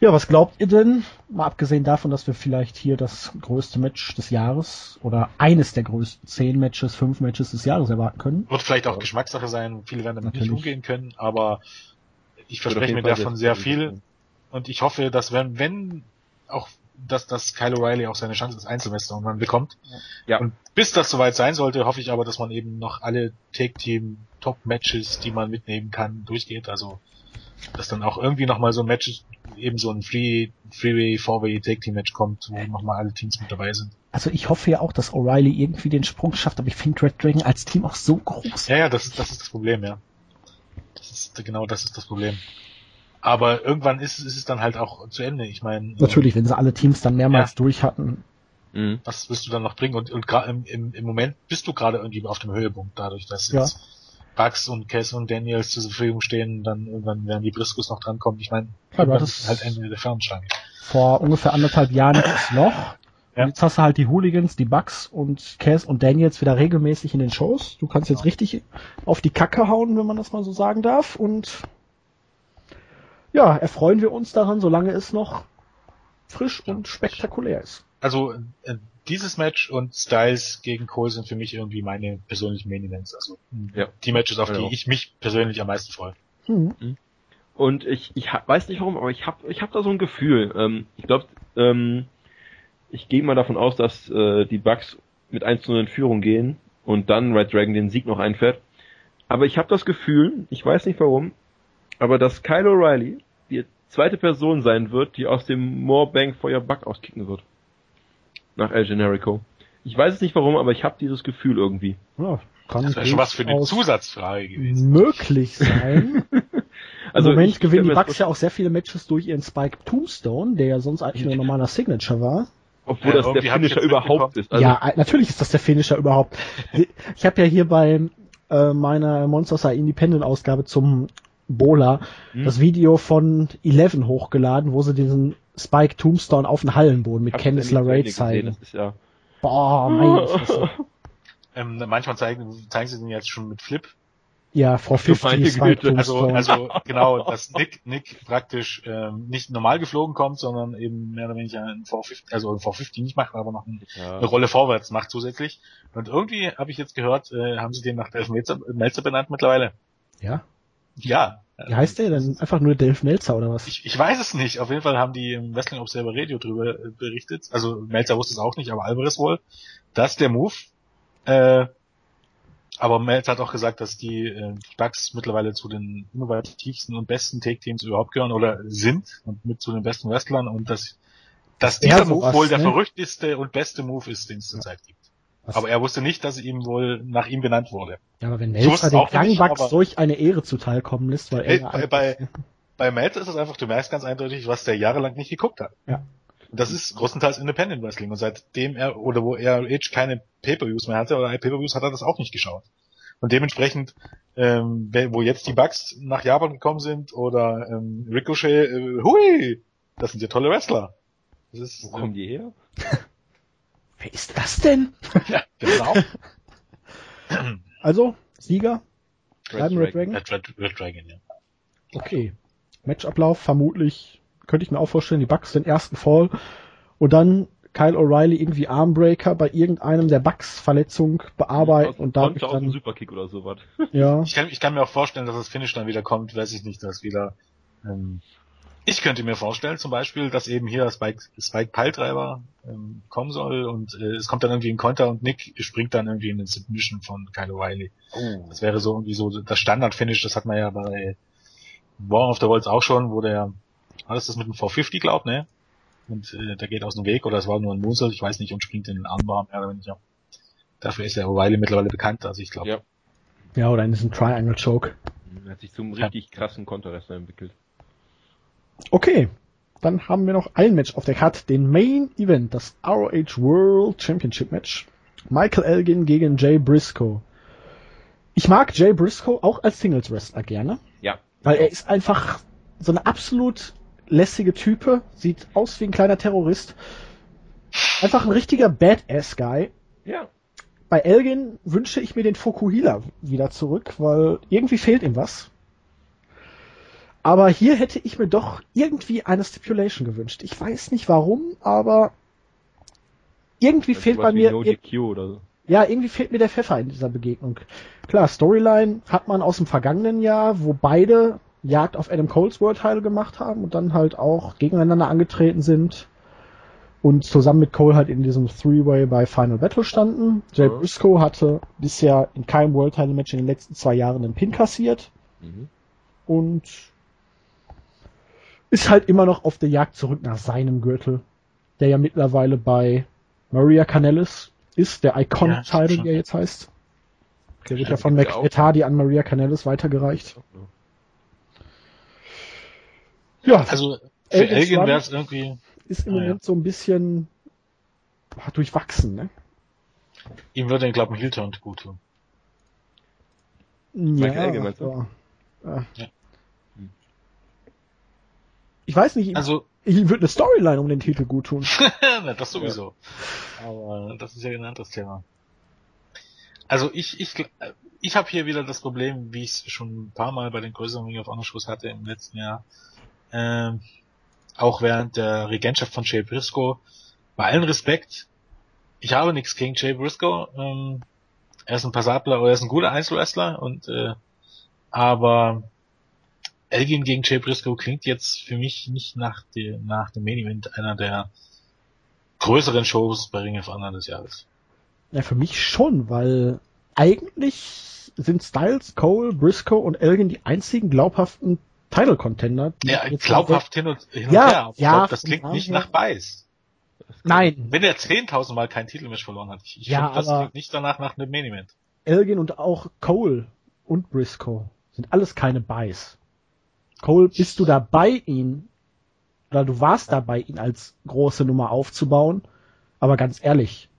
Ja, was glaubt ihr denn? Mal abgesehen davon, dass wir vielleicht hier das größte Match des Jahres oder eines der größten zehn Matches, fünf Matches des Jahres erwarten können. Wird vielleicht auch Geschmackssache sein. Viele werden damit Natürlich. nicht umgehen können, aber ich verspreche mir davon sehr viel. Und ich hoffe, dass wenn, wenn auch dass, dass Kyle O'Reilly auch seine Chance als Einzelmeister irgendwann bekommt. Ja. Und bis das soweit sein sollte, hoffe ich aber, dass man eben noch alle Take-Team Top-Matches, die man mitnehmen kann, durchgeht. Also, dass dann auch irgendwie nochmal so ein Match, eben so ein Free, Freeway, Four-Way Take-Team-Match kommt, wo nochmal alle Teams mit dabei sind. Also ich hoffe ja auch, dass O'Reilly irgendwie den Sprung schafft, aber ich finde Red Dragon als Team auch so groß. Ja, ja, das ist, das ist das Problem, ja. Das ist, genau das ist das Problem. Aber irgendwann ist, ist es dann halt auch zu Ende. Ich meine. Natürlich, äh, wenn sie alle Teams dann mehrmals ja. durch hatten. Mhm. Was wirst du dann noch bringen? Und, und gerade im, im, im Moment bist du gerade irgendwie auf dem Höhepunkt, dadurch, dass ja. jetzt Bugs und Cass und Daniels zur Verfügung stehen, dann irgendwann werden die Briscos noch drankommen. Ich meine, ja, das ist halt Ende der Fernschlange. Vor ungefähr anderthalb Jahren das noch. Ja. jetzt hast du halt die Hooligans, die Bugs und Cass und Daniels wieder regelmäßig in den Shows. Du kannst jetzt richtig auf die Kacke hauen, wenn man das mal so sagen darf. Und ja, erfreuen wir uns daran, solange es noch frisch und spektakulär ist. Also äh, dieses Match und Styles gegen Cole sind für mich irgendwie meine persönlichen Main Events. Also ja. die Matches, auf die ich mich persönlich am meisten freue. Mhm. mhm. Und ich, ich weiß nicht warum, aber ich habe ich hab da so ein Gefühl. Ähm, ich glaube, ähm, ich gehe mal davon aus, dass äh, die Bugs mit 1 zu 0 in Führung gehen und dann Red Dragon den Sieg noch einfährt. Aber ich habe das Gefühl, ich weiß nicht warum, aber dass Kyle O'Reilly die zweite Person sein wird, die aus dem for Your Buck auskicken wird. Nach El Generico. Ich weiß es nicht warum, aber ich habe dieses Gefühl irgendwie. Ja, kann das wäre schon was für eine Zusatzfrage gewesen. Möglich sein. [laughs] also Im Moment gewinnen die Bucks ja auch sehr viele Matches durch ihren Spike Tombstone, der ja sonst eigentlich nur ein normaler Signature war. Obwohl ja, das der Finisher überhaupt ist. Also ja, natürlich ist das der Finisher überhaupt. Ich habe ja hier bei äh, meiner Monsters Are Independent Ausgabe zum Bola hm. das Video von Eleven hochgeladen, wo sie diesen Spike Tombstone auf den Hallenboden mit Candice LeRae zeigen. Gesehen, ja Boah, meine [laughs] Fresse. ähm, manchmal zeigen, zeigen sie den jetzt schon mit Flip. Ja, vor 50 Spike Also, also [laughs] genau, dass Nick, Nick praktisch ähm, nicht normal geflogen kommt, sondern eben mehr oder weniger ein 450, also ein 450 nicht macht, aber noch ein, ja. eine Rolle vorwärts macht zusätzlich. Und irgendwie habe ich jetzt gehört, äh, haben sie den nach Melzer, Melzer benannt mittlerweile. Ja? Ja. Wie heißt der denn? Einfach nur Dave Melzer oder was? Ich, ich weiß es nicht. Auf jeden Fall haben die im Wrestling Observer Radio drüber äh, berichtet. Also Melzer wusste es auch nicht, aber Alvarez wohl. Das ist der Move. Äh, aber Melzer hat auch gesagt, dass die äh, Bucks mittlerweile zu den innovativsten und besten Take-Teams überhaupt gehören oder sind und mit zu den besten Wrestlern und dass, dass dieser Move wohl der ne? verrückteste und beste Move ist, den es zurzeit ja. gibt. Was? Aber er wusste nicht, dass ihm wohl nach ihm benannt wurde. Ja, aber wenn Melzer den Gangbugs solch eine Ehre zuteilkommen lässt, weil er... Bei, bei, [laughs] bei Melzer ist es einfach, du merkst ganz eindeutig, was der jahrelang nicht geguckt hat. Ja. Und das ist größtenteils Independent Wrestling. Und seitdem er, oder wo er Age keine Pay-Per-Views mehr hatte, oder Pay-Per-Views hat er das auch nicht geschaut. Und dementsprechend, ähm, wo jetzt die Bugs nach Japan gekommen sind, oder ähm, Ricochet, äh, hui, das sind ja tolle Wrestler. Das ist, wo kommen die her? [laughs] Wer ist das denn? [laughs] Ja, genau. [clears throat] also, Sieger? Red, Red Dragon? Red, Red, Red Dragon, ja. Okay. Matchablauf vermutlich, könnte ich mir auch vorstellen, die Bugs den ersten Fall und dann Kyle O'Reilly irgendwie Armbreaker bei irgendeinem der Bugs Verletzung bearbeiten ja, und dann Superkick oder sowas. Ja. Ich kann, ich kann mir auch vorstellen, dass das Finish dann wieder kommt, weiß ich nicht, dass wieder ähm, ich könnte mir vorstellen, zum Beispiel, dass eben hier Spike, Spike Piletreiber ähm, kommen soll und äh, es kommt dann irgendwie ein Konter und Nick springt dann irgendwie in den Submission von Kyle O'Reilly. Oh. Das wäre so irgendwie so das Standard-Finish, das hat man ja bei War of the Worlds auch schon, wo der, alles das mit dem V50 glaubt, ne? Und äh, der geht aus dem Weg oder es war nur ein Musel, ich weiß nicht, und springt in den Armbar, mehr oder weniger. Dafür ist der O'Reilly mittlerweile bekannt, also ich glaube. Ja. ja, oder in diesem Triangle Choke. Er hat sich zum richtig krassen Konterwrestler entwickelt. Okay, dann haben wir noch ein Match auf der Karte, den Main Event, das ROH World Championship Match. Michael Elgin gegen Jay Briscoe. Ich mag Jay Briscoe auch als Singles Wrestler gerne. Ja. Weil er ist einfach so eine absolut lässige Type, sieht aus wie ein kleiner Terrorist. Einfach ein richtiger Badass-Guy. Ja. Bei Elgin wünsche ich mir den Fokuhila wieder zurück, weil irgendwie fehlt ihm was. Aber hier hätte ich mir doch irgendwie eine Stipulation gewünscht. Ich weiß nicht warum, aber irgendwie fehlt bei mir. No so. Ja, irgendwie fehlt mir der Pfeffer in dieser Begegnung. Klar, Storyline hat man aus dem vergangenen Jahr, wo beide Jagd auf Adam Coles World Title gemacht haben und dann halt auch gegeneinander angetreten sind und zusammen mit Cole halt in diesem Three-Way bei Final Battle standen. Jay mhm. Briscoe hatte bisher in keinem World Title Match in den letzten zwei Jahren einen Pin kassiert mhm. und ist halt immer noch auf der Jagd zurück nach seinem Gürtel, der ja mittlerweile bei Maria Canellis ist, der Iconic Title, ja, der jetzt heißt. Der wird ja von McEtardy an Maria Canellis weitergereicht. Ja, also für Elgin wäre es irgendwie. Ist im ah, Moment ja. so ein bisschen durchwachsen, ne? Ihm würde den, glaube ich, Hilton gut tun. Ja, Elgin, aber, ja. ja. Ich weiß nicht, also, ihm wird eine Storyline um den Titel gut tun. [laughs] Na, das sowieso. Ja. Aber das ist ja ein anderes Thema. Also ich, ich, ich habe hier wieder das Problem, wie ich es schon ein paar Mal bei den größeren Ring of Honor Shows hatte im letzten Jahr. Ähm, auch während der Regentschaft von Jay Briscoe. Bei allen Respekt, ich habe nichts gegen Jay Briscoe. Ähm, er ist ein passabler, er ist ein guter Einzelwrestler und äh, aber Elgin gegen Jay Briscoe klingt jetzt für mich nicht nach, die, nach dem Main Event einer der größeren Shows bei Ring of Honor des Jahres. Ja, für mich schon, weil eigentlich sind Styles, Cole, Briscoe und Elgin die einzigen glaubhaften Title Contender. Ja, glaubhaft hin und, hin und ja, her. Ja, glaub, das klingt nicht nach Beiß. Nein. Wenn er 10.000 Mal kein Titelmatch verloren hat, ich, ich ja, finde, das klingt nicht danach nach einem Main Event. Elgin und auch Cole und Briscoe sind alles keine Buys. Cole, bist du dabei, ihn, oder du warst dabei, ihn als große Nummer aufzubauen, aber ganz ehrlich,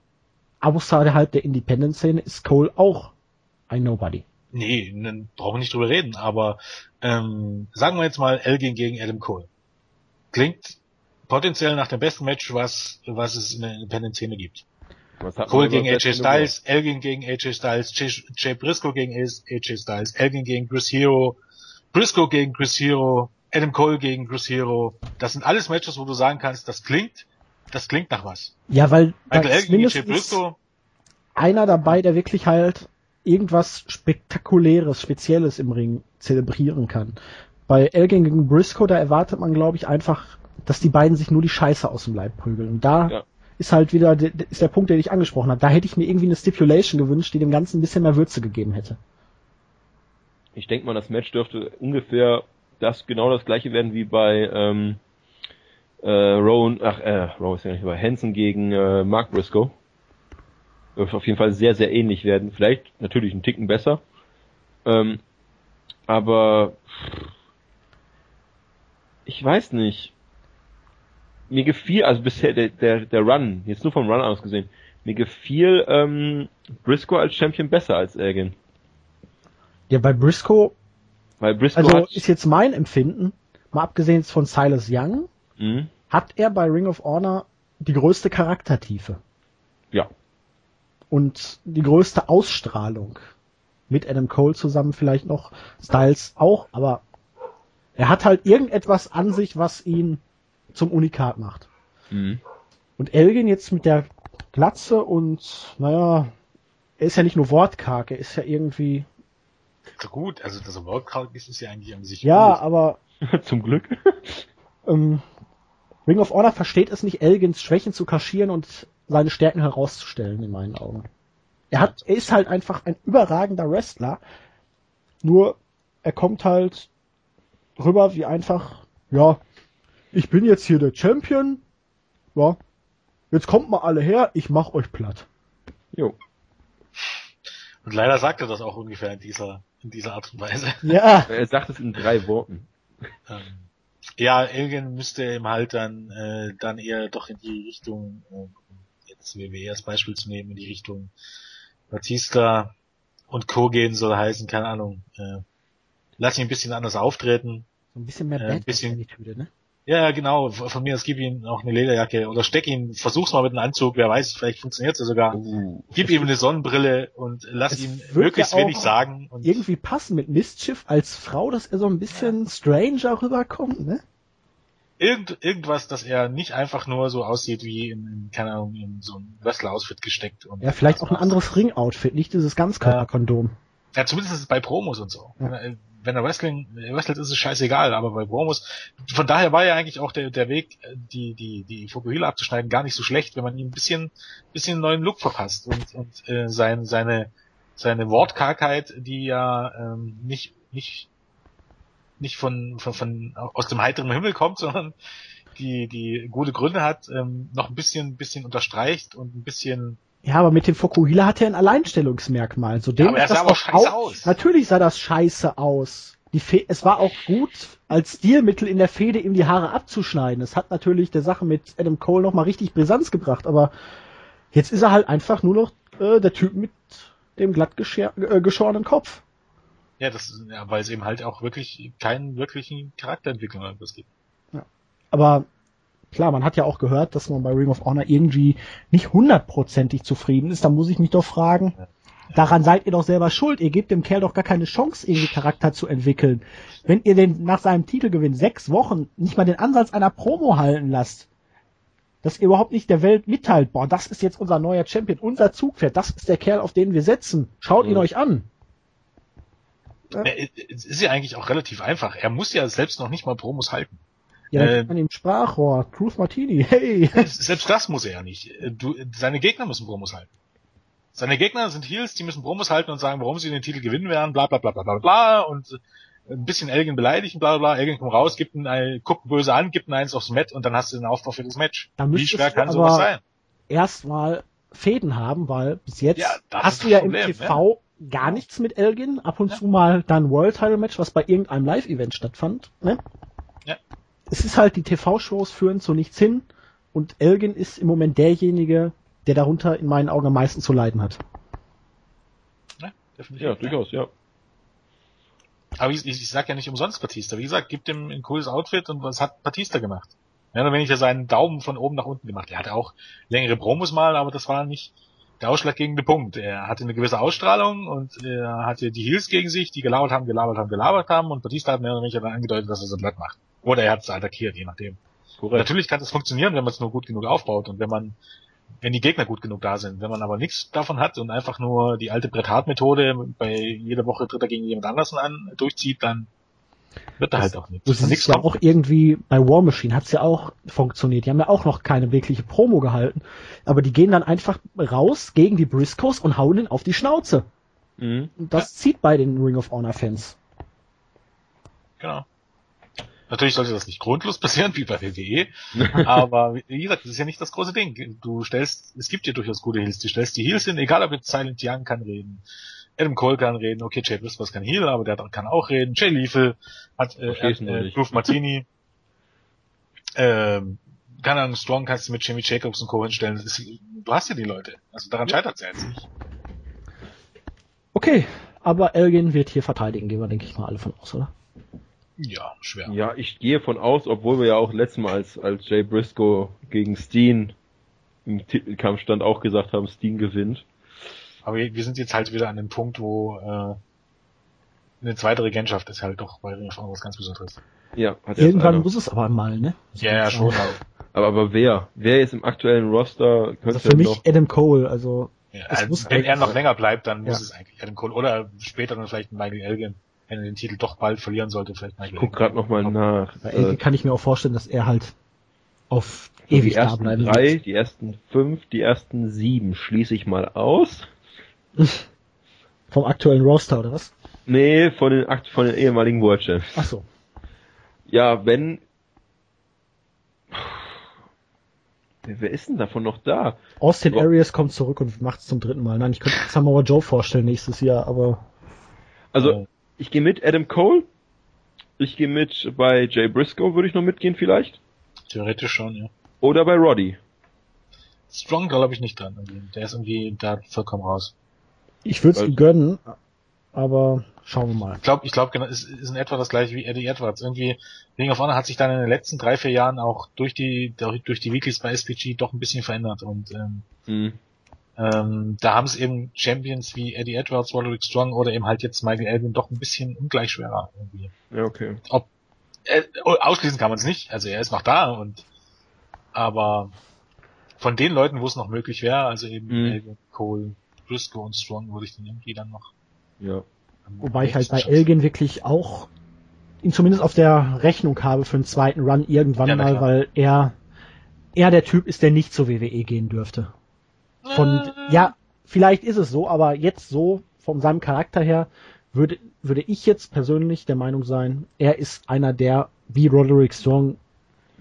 außerhalb der Independent-Szene ist Cole auch ein Nobody. Nee, brauchen wir nicht drüber reden, aber ähm, sagen wir jetzt mal Elgin gegen Adam Cole. Klingt potenziell nach dem besten Match, was, was es in der Independent-Szene gibt. Cole gegen AJ Styles, Elgin gegen AJ Styles, Jay, Jay Briscoe gegen AJ Styles, Elgin gegen Chris Hero, Briscoe gegen Chris Hero, Adam Cole gegen Chris Hero. Das sind alles Matches, wo du sagen kannst, das klingt, das klingt nach was. Ja, weil Michael Elgin gegen Jay Briscoe. Einer dabei, der wirklich halt irgendwas Spektakuläres, Spezielles im Ring zelebrieren kann. Bei Elgin gegen Briscoe, da erwartet man, glaube ich, einfach, dass die beiden sich nur die Scheiße aus dem Leib prügeln. Und da ja. ist halt wieder ist der Punkt, den ich angesprochen habe. Da hätte ich mir irgendwie eine Stipulation gewünscht, die dem Ganzen ein bisschen mehr Würze gegeben hätte. Ich denke mal, das Match dürfte ungefähr das genau das gleiche werden wie bei ähm, äh, Rowan, ach äh, Rowan ist ja nicht, bei Hansen gegen äh, Mark Briscoe. Dürfte auf jeden Fall sehr, sehr ähnlich werden. Vielleicht natürlich einen Ticken besser. Ähm, aber ich weiß nicht. Mir gefiel, also bisher der, der, der Run, jetzt nur vom Run aus gesehen, mir gefiel ähm, Briscoe als Champion besser als Elgin. Ja, bei Briscoe, Weil Briscoe also ist jetzt mein Empfinden, mal abgesehen von Silas Young, mhm. hat er bei Ring of Honor die größte Charaktertiefe. Ja. Und die größte Ausstrahlung. Mit Adam Cole zusammen vielleicht noch, Styles auch, aber er hat halt irgendetwas an sich, was ihn zum Unikat macht. Mhm. Und Elgin jetzt mit der Glatze und, naja, er ist ja nicht nur wortkarg, er ist ja irgendwie gut, also das Workout ist es ja eigentlich an sich Ja, aber [laughs] zum Glück. [laughs] ähm, Ring of Honor versteht es nicht, Elgins Schwächen zu kaschieren und seine Stärken herauszustellen, in meinen Augen. Er hat, er ist halt einfach ein überragender Wrestler. Nur, er kommt halt rüber wie einfach, ja, ich bin jetzt hier der Champion, ja, jetzt kommt mal alle her, ich mach euch platt. Jo. Und leider sagt er das auch ungefähr in dieser, in dieser Art und Weise. [laughs] Ja. Er sagt es in drei Worten. Ähm, ja, Elgin müsste ihm halt dann, äh, dann eher doch in die Richtung, äh, jetzt WWE als Beispiel zu nehmen, in die Richtung Batista und Co. gehen soll heißen, keine Ahnung, äh, lass ihn ein bisschen anders auftreten. So ein bisschen mehr äh, ein bisschen, Attitüde, ne? Ja, genau. Von mir aus gib ihm auch eine Lederjacke oder steck ihn, versuch's mal mit einem Anzug, wer weiß, vielleicht funktioniert's ja sogar. Uh, gib ihm eine Sonnenbrille und lass ihn möglichst ja wenig sagen. Und irgendwie passen mit Mistschiff als Frau, dass er so ein bisschen ja. stranger rüberkommt, ne? Irgend, irgendwas, dass er nicht einfach nur so aussieht wie in, in keine Ahnung, in so ein Wrestler-Outfit gesteckt. Und ja, vielleicht auch ein anderes Ring-Outfit, nicht dieses Ganzkörperkondom. Ja, zumindest bei Promos und so. Ja. Wenn er Wrestling wrestelt, ist es scheißegal, aber bei Bromos, von daher war ja eigentlich auch der, der Weg, die, die, die Fukuhila abzuschneiden, gar nicht so schlecht, wenn man ihm ein bisschen, bisschen neuen Look verpasst und, und äh, sein, seine, seine Wortkargheit, die ja ähm, nicht, nicht, nicht von, von, von aus dem heiteren Himmel kommt, [laughs] sondern die, die gute Gründe hat, ähm, noch ein bisschen, bisschen unterstreicht und ein bisschen ja, aber mit dem Fokuhila hat er ein Alleinstellungsmerkmal. So ja, aber er sah aber scheiße aus. Natürlich sah das scheiße aus. Die Fe es war auch gut, als Stilmittel in der Fehde ihm die Haare abzuschneiden. Es hat natürlich der Sache mit Adam Cole nochmal richtig Brisanz gebracht, aber jetzt ist er halt einfach nur noch äh, der Typ mit dem glatt äh, geschorenen Kopf. Ja, das, ja, weil es eben halt auch wirklich keinen wirklichen Charakterentwicklung gibt. Ja. Aber klar, man hat ja auch gehört, dass man bei Ring of Honor irgendwie nicht hundertprozentig zufrieden ist. Da muss ich mich doch fragen, daran seid ihr doch selber schuld. Ihr gebt dem Kerl doch gar keine Chance, irgendwie Charakter zu entwickeln. Wenn ihr den nach seinem Titelgewinn sechs Wochen nicht mal den Ansatz einer Promo halten lasst, dass ihr überhaupt nicht der Welt mitteilt, boah, das ist jetzt unser neuer Champion, unser Zugpferd, das ist der Kerl, auf den wir setzen. Schaut mhm. ihn euch an. Es ist ja eigentlich auch relativ einfach. Er muss ja selbst noch nicht mal Promos halten. Ja, dann äh, man ihm Sprachrohr, Truth Martini, hey. Selbst das muss er ja nicht. Du, seine Gegner müssen Promos halten. Seine Gegner sind Heels, die müssen Promos halten und sagen, warum sie den Titel gewinnen werden, bla bla bla bla bla bla und ein bisschen Elgin beleidigen, bla bla bla. Elgin kommt raus, gibt ihn, guckt böse an, gibt ihn eins aufs Mat und dann hast du den Aufbau für das Match. Dann Wie schwer kann sowas sein? Erstmal Fäden haben, weil bis jetzt ja, hast du ja Problem, im TV ja. gar nichts mit Elgin, ab und ja. zu mal dein World Title Match, was bei irgendeinem Live-Event stattfand, ne? Ja es ist halt, die TV-Shows führen zu nichts hin und Elgin ist im Moment derjenige, der darunter in meinen Augen am meisten zu leiden hat. Ja, definitiv. Ja, durchaus, ja. Aber ich, ich, ich sag ja nicht umsonst Batista. Wie gesagt, gibt ihm ein cooles Outfit und was hat Batista gemacht? Ja, dann wenn ich ja seinen Daumen von oben nach unten gemacht. Er hatte auch längere Promos mal, aber das war nicht der ausschlaggebende Punkt. Er hatte eine gewisse Ausstrahlung und er hatte die Heels gegen sich, die gelabert haben, gelabert haben, gelabert haben und Batista hat mehr oder weniger dann angedeutet, dass er so blatt macht. Oder er hat es attackiert, je nachdem. Korrekt. Natürlich kann das funktionieren, wenn man es nur gut genug aufbaut und wenn man, wenn die Gegner gut genug da sind. Wenn man aber nichts davon hat und einfach nur die alte Brett Hart Methode bei jeder Woche tritt er gegen jemand anders an durchzieht, dann wird da halt auch nichts. Das ist ja auch irgendwie bei War Machine hat's ja auch funktioniert. Die haben ja auch noch keine wirkliche Promo gehalten, aber die gehen dann einfach raus gegen die Briscoes und hauen ihn auf die Schnauze. Mhm. Das ja. zieht bei den Ring of Honor Fans. Genau. Natürlich sollte das nicht grundlos [laughs] passieren, wie bei WWE, aber wie gesagt, das ist ja nicht das große Ding. Du stellst, es gibt ja durchaus gute Heels, du stellst die Heels hin, egal ob jetzt Silent Young kann reden, Adam Cole kann reden, okay, Jay Briscoe kann Heel, aber der kann auch reden, Jay Lethal hat äh, äh, Groove Martini, ähm, keine Ahnung, Strong kannst du mit Jimmy Jacobs und Co. hinstellen. Ist, du hast ja die Leute. Also daran ja. scheitert es ja jetzt nicht. Okay, aber Elgin wird hier verteidigen, gehen wir, denke ich mal, alle von aus, oder? Ja, schwer. Ja, ich gehe von aus, obwohl wir ja auch letztes Mal als, als Jay Briscoe gegen Steen im Titelkampf stand auch gesagt haben, Steen gewinnt. Aber wir sind jetzt halt wieder an dem Punkt, wo äh, eine zweite Regentschaft ist halt doch bei Ring of Honor was ganz Besonderes. Ja, hat Irgendwann muss es aber mal, ne? Ja, ja, schon. [laughs] aber, aber wer? Wer ist im aktuellen Roster? Könnte also für mich noch... Adam Cole, also. Ja, also wenn er noch länger bleibt, dann ja. muss es eigentlich Adam Cole oder später dann vielleicht Michael Elgin wenn er den Titel doch bald verlieren sollte, vielleicht mal. Ich guck gerade noch mal nach. Bei äh, kann ich mir auch vorstellen, dass er halt auf also ewig die ersten da bleiben drei, wird. die ersten fünf, die ersten sieben schließe ich mal aus. [laughs] Vom aktuellen Roster oder was? Nee, von den von den ehemaligen World Champs. Ach so. Ja, wenn Wer ist denn davon noch da? Austin Arias kommt zurück und macht es zum dritten Mal. Nein, ich könnte Samoa Joe vorstellen nächstes Jahr, aber. Also, ich gehe mit Adam Cole. Ich gehe mit bei Jay Briscoe, würde ich noch mitgehen vielleicht. Theoretisch schon, ja. Oder bei Roddy. Strong glaube ich nicht dran. Der ist irgendwie da vollkommen raus. Ich würde es ihm gönnen, aber schauen wir mal. Ich glaube, ich glaube, genau, es ist in etwa das gleiche wie Eddie Edwards. Irgendwie, Ring of Honor hat sich dann in den letzten drei, vier Jahren auch durch die, durch die Weeklies bei SPG doch ein bisschen verändert und ähm, mhm. Ähm, da haben es eben Champions wie Eddie Edwards, Roderick Strong oder eben halt jetzt Michael Elgin doch ein bisschen ungleich schwerer irgendwie. Ja, okay. Ob, äh, ausschließen kann man es nicht, also er ist noch da und aber von den Leuten, wo es noch möglich wäre, also eben mhm. Elgin, Cole, Briscoe und Strong, würde ich den irgendwie dann noch ja. Wobei ich halt bei Elgin wirklich auch ihn zumindest auf der Rechnung habe für einen zweiten Run irgendwann ja, mal, weil er er der Typ ist, der nicht zur WWE gehen dürfte. Von äh. ja, vielleicht ist es so, aber jetzt so von seinem Charakter her würde würde ich jetzt persönlich der Meinung sein, er ist einer der wie Roderick Strong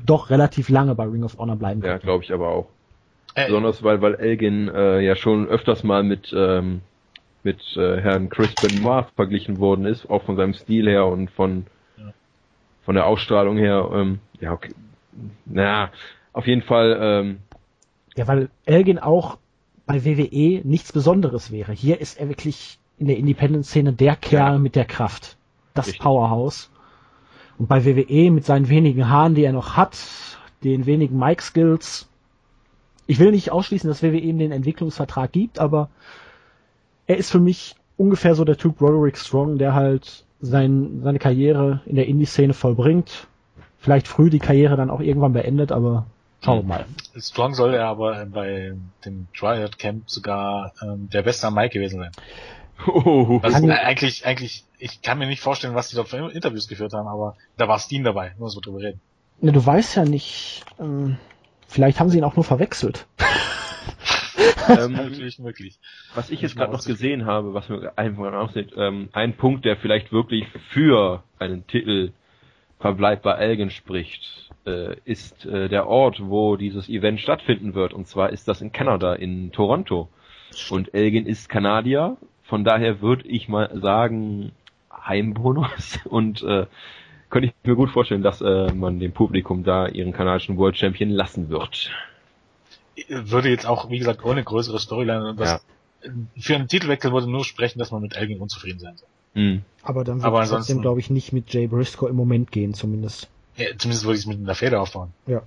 doch relativ lange bei Ring of Honor bleiben kann. Ja, glaube ich aber auch. Äh, Besonders weil weil Elgin äh, ja schon öfters mal mit ähm, mit äh, Herrn Chris Benoit verglichen worden ist, auch von seinem Stil her und von ja. von der Ausstrahlung her. Ähm, ja, okay. Na, auf jeden Fall. Ähm, ja, weil Elgin auch bei WWE nichts Besonderes wäre. Hier ist er wirklich in der Independent-Szene der Kerl ja. mit der Kraft. Das Richtig. Powerhouse. Und bei WWE mit seinen wenigen Haaren, die er noch hat, den wenigen Mic-Skills, ich will nicht ausschließen, dass WWE ihm den Entwicklungsvertrag gibt, aber er ist für mich ungefähr so der Typ Roderick Strong, der halt sein, seine Karriere in der Indie-Szene vollbringt. Vielleicht früh die Karriere dann auch irgendwann beendet, aber schauen wir mal. Strong soll er aber bei dem Triad Camp sogar ähm, der beste am Mike gewesen sein. Oh, also, äh, eigentlich, eigentlich, ich kann mir nicht vorstellen, was die da für Interviews geführt haben, aber da war Steen dabei, muss man drüber reden. Ne, du weißt ja nicht, ähm, vielleicht haben sie ihn auch nur verwechselt. [laughs] ähm, natürlich möglich. Was ich jetzt gerade noch gesehen habe, was mir einfach aussieht, ähm, ein Punkt, der vielleicht wirklich für einen Titel Verbleib bei Elgin spricht, äh, ist äh, der Ort, wo dieses Event stattfinden wird. Und zwar ist das in Kanada, in Toronto. Und Elgin ist Kanadier, von daher würde ich mal sagen Heimbonus [laughs] und äh, könnte ich mir gut vorstellen, dass äh, man dem Publikum da ihren kanadischen World Champion lassen wird würde jetzt auch, wie gesagt, ohne größere Storyline, was ja. für einen Titelwechsel würde nur sprechen, dass man mit Elgin unzufrieden sein soll. Mhm. Aber dann würde ich trotzdem, glaube ich, nicht mit Jay Briscoe im Moment gehen, zumindest. Ja, zumindest würde ich es mit einer Feder aufbauen. Ja.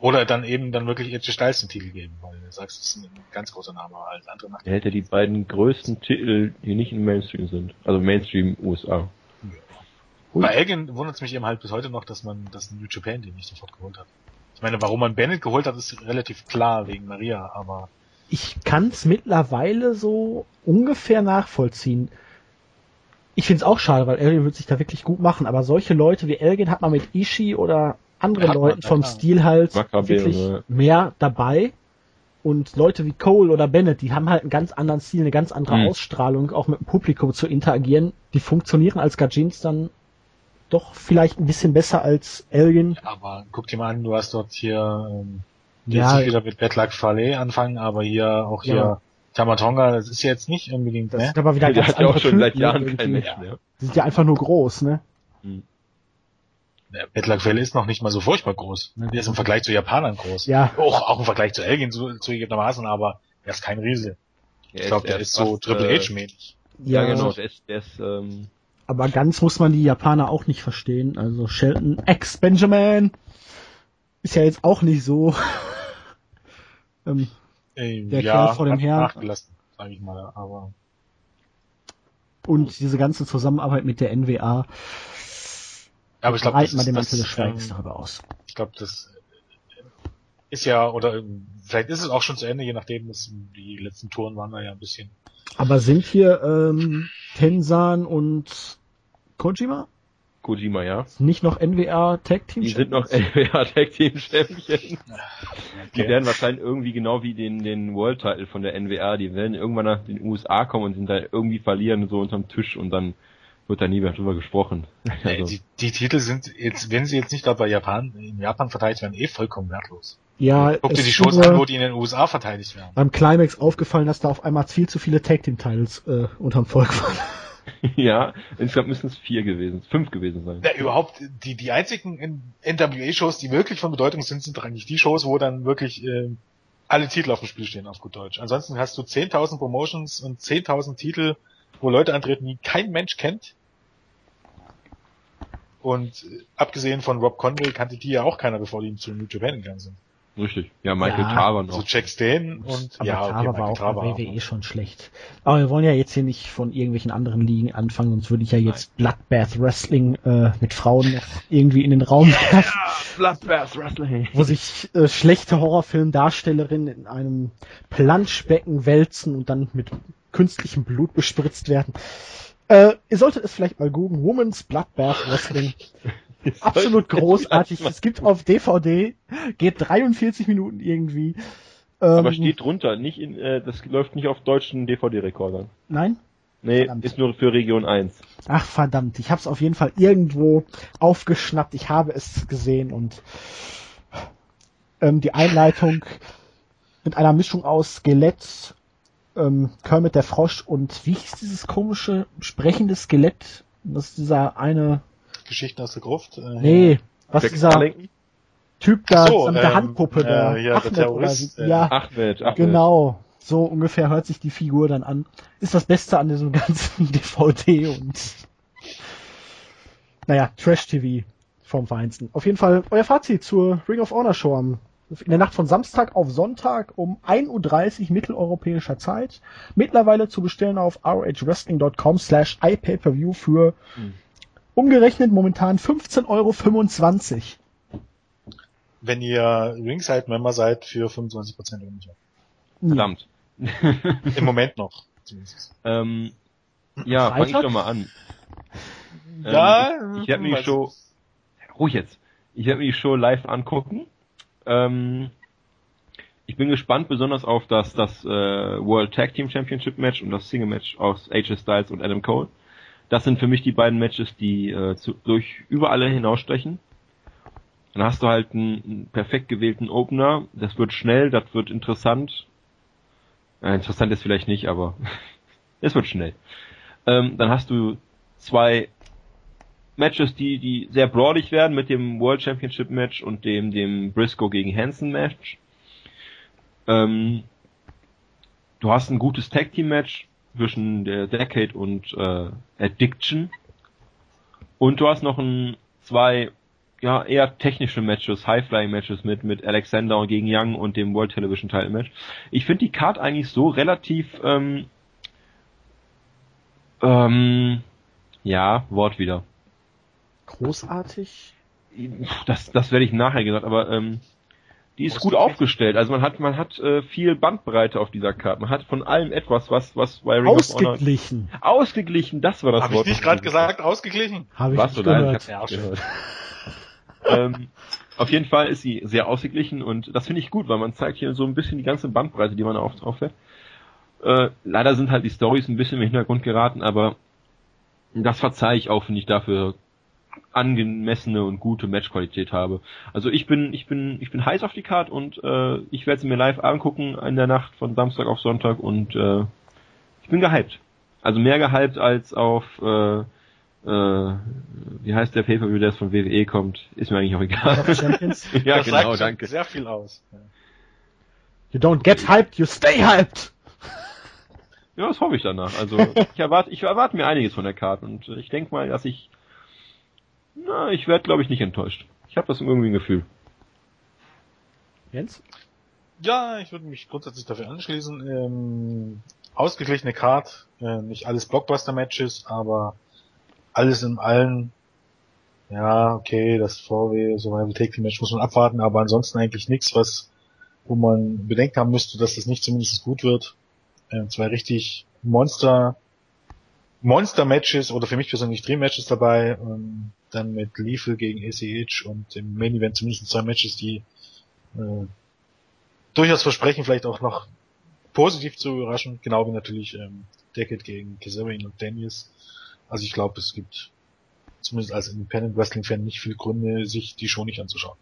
Oder dann eben dann wirklich Edge Styles den Titel geben, weil du sagst, das ist ein ganz großer Name als andere macht. Er hätte die beiden größten Titel, die nicht im Mainstream sind. Also Mainstream USA. Ja. Bei Elgin wundert es mich eben halt bis heute noch, dass man das New Japan den nicht sofort geholt hat. Ich meine, warum man Bennett geholt hat, ist relativ klar wegen Maria, aber. Ich kann es mittlerweile so ungefähr nachvollziehen. Ich finde es auch schade, weil Elgin wird sich da wirklich gut machen, aber solche Leute wie Elgin hat man mit Ishii oder anderen Leuten vom Stil halt wirklich ja. mehr dabei. Und Leute wie Cole oder Bennett, die haben halt einen ganz anderen Stil, eine ganz andere mhm. Ausstrahlung, auch mit dem Publikum zu interagieren. Die funktionieren als Gajins dann doch vielleicht ein bisschen besser als Elgin. Ja, aber guck dir mal an, du hast dort hier ähm, ja, jetzt wieder mit Betlak Fallet anfangen, aber hier auch hier ja. Tamatonga, das ist jetzt nicht unbedingt, das ne? ist aber wieder ganz hat ja auch schon seit Jahren kein Mensch mehr. Die sind ja einfach nur groß, ne? Hm. Fallet ist noch nicht mal so furchtbar groß. Der ist im Vergleich zu Japanern groß. Ja. Auch, auch im Vergleich zu Elgin zu, zugegebenermaßen, aber er ist kein Riese. ich glaube, der ist so Triple H-mäßig. Ja, ja, genau, der ist, der ist ähm, aber ganz muss man die Japaner auch nicht verstehen. Also Shelton ex Benjamin ist ja jetzt auch nicht so [laughs] ähm, Ey, der ja, Kerl vor dem Herrn. Nachgelassen, sag ich mal, aber und diese ganze Zusammenarbeit mit der NWA. Aber ich glaube, das man den Mantel des Schweigens ähm, darüber aus. Ich glaube, das ist ja, oder vielleicht ist es auch schon zu Ende, je nachdem, dass die letzten Touren waren da ja ein bisschen. Aber sind hier ähm, Tensan und Kojima? Kojima, ja. Nicht noch NWA Tag Team Die sind noch NWA Tag Team Champion. Die werden wahrscheinlich irgendwie genau wie den, den World Title von der NWA, die werden irgendwann nach den USA kommen und sind da irgendwie verlieren, so unterm Tisch und dann wird da nie mehr drüber gesprochen. Also. Die, die, Titel sind jetzt, wenn sie jetzt nicht gerade bei Japan, in Japan verteidigt werden, eh vollkommen wertlos. Ja. Guck dir die Shows an, wo die in den USA verteidigt werden. Beim Climax aufgefallen, dass da auf einmal viel zu viele Tag Team Titles äh, unterm Volk waren. [laughs] ja, insgesamt müssen es vier gewesen, fünf gewesen sein. Ja, überhaupt, die, die einzigen NWA-Shows, die wirklich von Bedeutung sind, sind doch eigentlich die Shows, wo dann wirklich äh, alle Titel auf dem Spiel stehen, auf gut Deutsch. Ansonsten hast du 10.000 Promotions und 10.000 Titel, wo Leute antreten, die kein Mensch kennt. Und äh, abgesehen von Rob Conway kannte die ja auch keiner, bevor die zu New Japan gegangen sind. Richtig. Ja, Michael ja, Tarver noch. So Jack Stan und aber ja, okay, Tarver war auch Tarver bei WWE schon schlecht. Aber wir wollen ja jetzt hier nicht von irgendwelchen anderen Ligen anfangen, sonst würde ich ja jetzt Nein. Bloodbath Wrestling äh, mit Frauen noch irgendwie in den Raum werfen. Ja, Bloodbath Wrestling. Wo sich äh, schlechte Horrorfilmdarstellerinnen in einem Planschbecken wälzen und dann mit künstlichem Blut bespritzt werden. Äh, ihr solltet es vielleicht mal googeln. Woman's Bloodbath Wrestling. [laughs] Absolut großartig. Es gibt auf DVD, geht 43 Minuten irgendwie. Aber ähm, steht drunter, nicht in, äh, das läuft nicht auf deutschen DVD-Rekordern. Nein? Nee, verdammt. ist nur für Region 1. Ach verdammt, ich habe es auf jeden Fall irgendwo aufgeschnappt. Ich habe es gesehen und ähm, die Einleitung mit einer Mischung aus Skelett, ähm, Kermit der Frosch und wie hieß dieses komische sprechende Skelett? Das ist dieser eine Geschichten aus der Gruft? Äh, nee, was dieser Arlington? Typ da so, mit der ähm, Handpuppe da. Ja, Ahmed der Terrorist. Oder, ja, Ahmed, Ahmed. Genau. So ungefähr hört sich die Figur dann an. Ist das Beste an diesem [laughs] ganzen DVD und naja, Trash-TV vom Feinsten. Auf jeden Fall euer Fazit zur Ring of Honor Show am in der Nacht von Samstag auf Sonntag um 1.30 Uhr mitteleuropäischer Zeit. Mittlerweile zu bestellen auf rohwrestling.com slash iPay-Per-View für hm. Umgerechnet momentan 15,25 Euro. Wenn ihr Ringside-Member seid, für 25% weniger. Verdammt. [laughs] Im Moment noch. Ähm, ja, fange ich doch mal an. Ja, ähm, ich, ich werde mir die Show, ruhig jetzt, ich werde mir die Show live angucken. Ähm, ich bin gespannt besonders auf das, das äh, World Tag Team Championship Match und das Single Match aus AJ Styles und Adam Cole. Das sind für mich die beiden Matches, die äh, zu, durch über alle hinausstechen. Dann hast du halt einen, einen perfekt gewählten Opener. Das wird schnell, das wird interessant. Äh, interessant ist vielleicht nicht, aber [laughs] es wird schnell. Ähm, dann hast du zwei Matches, die, die sehr broadig werden mit dem World Championship Match und dem, dem Briscoe gegen Hansen Match. Ähm, du hast ein gutes Tag Team Match zwischen der Decade und äh, Addiction. Und du hast noch ein, zwei ja, eher technische Matches, High-Flying-Matches mit, mit Alexander gegen Young und dem World Television Title Match. Ich finde die Card eigentlich so relativ, ähm, ähm, ja, Wort wieder. Großartig? Das, das werde ich nachher gesagt, aber ähm, die ist gut aufgestellt. Also man hat man hat äh, viel Bandbreite auf dieser Karte. Man hat von allem etwas, was was bei Ring ausgeglichen. of Honor ausgeglichen. Das war das Hab Wort. Habe ich nicht gerade gesagt ausgeglichen? Habe ich was nicht gehört. Ich gehört ähm, auf jeden Fall ist sie sehr ausgeglichen und das finde ich gut, weil man zeigt hier so ein bisschen die ganze Bandbreite, die man auch drauf hat. Äh, leider sind halt die Stories ein bisschen im Hintergrund geraten, aber das verzeihe ich auch, wenn ich dafür angemessene und gute Matchqualität habe. Also ich bin, ich bin, ich bin heiß auf die Card und äh, ich werde sie mir live angucken in der Nacht von Samstag auf Sonntag und äh, ich bin gehypt. Also mehr gehypt als auf äh, äh, wie heißt der Pay-Per-View, der von WWE kommt, ist mir eigentlich auch egal. [laughs] ja, das genau, danke. Sehr viel aus. You don't get hyped, you stay hyped! Ja, das hoffe ich danach. Also ich erwarte, ich erwarte mir einiges von der Karte und ich denke mal, dass ich, na, ich werde, glaube ich, nicht enttäuscht. Ich habe das irgendwie ein Gefühl. Jens? Ja, ich würde mich grundsätzlich dafür anschließen. Ähm, ausgeglichene Card, äh, nicht alles Blockbuster-Matches, aber alles in allen, ja, okay, das VW Survival Take Match muss man abwarten, aber ansonsten eigentlich nichts, was, wo man bedenkt haben müsste, dass das nicht zumindest gut wird. Ähm, zwei richtig Monster, Monster Matches oder für mich persönlich Dream Matches dabei, ähm, dann mit Lethal gegen ACH und im Main Event zumindest zwei Matches, die äh, durchaus versprechen, vielleicht auch noch positiv zu überraschen, genau wie natürlich ähm, Decade gegen Kazarian und Daniels. Also ich glaube, es gibt zumindest als Independent Wrestling Fan nicht viel Gründe, sich die Show nicht anzuschauen.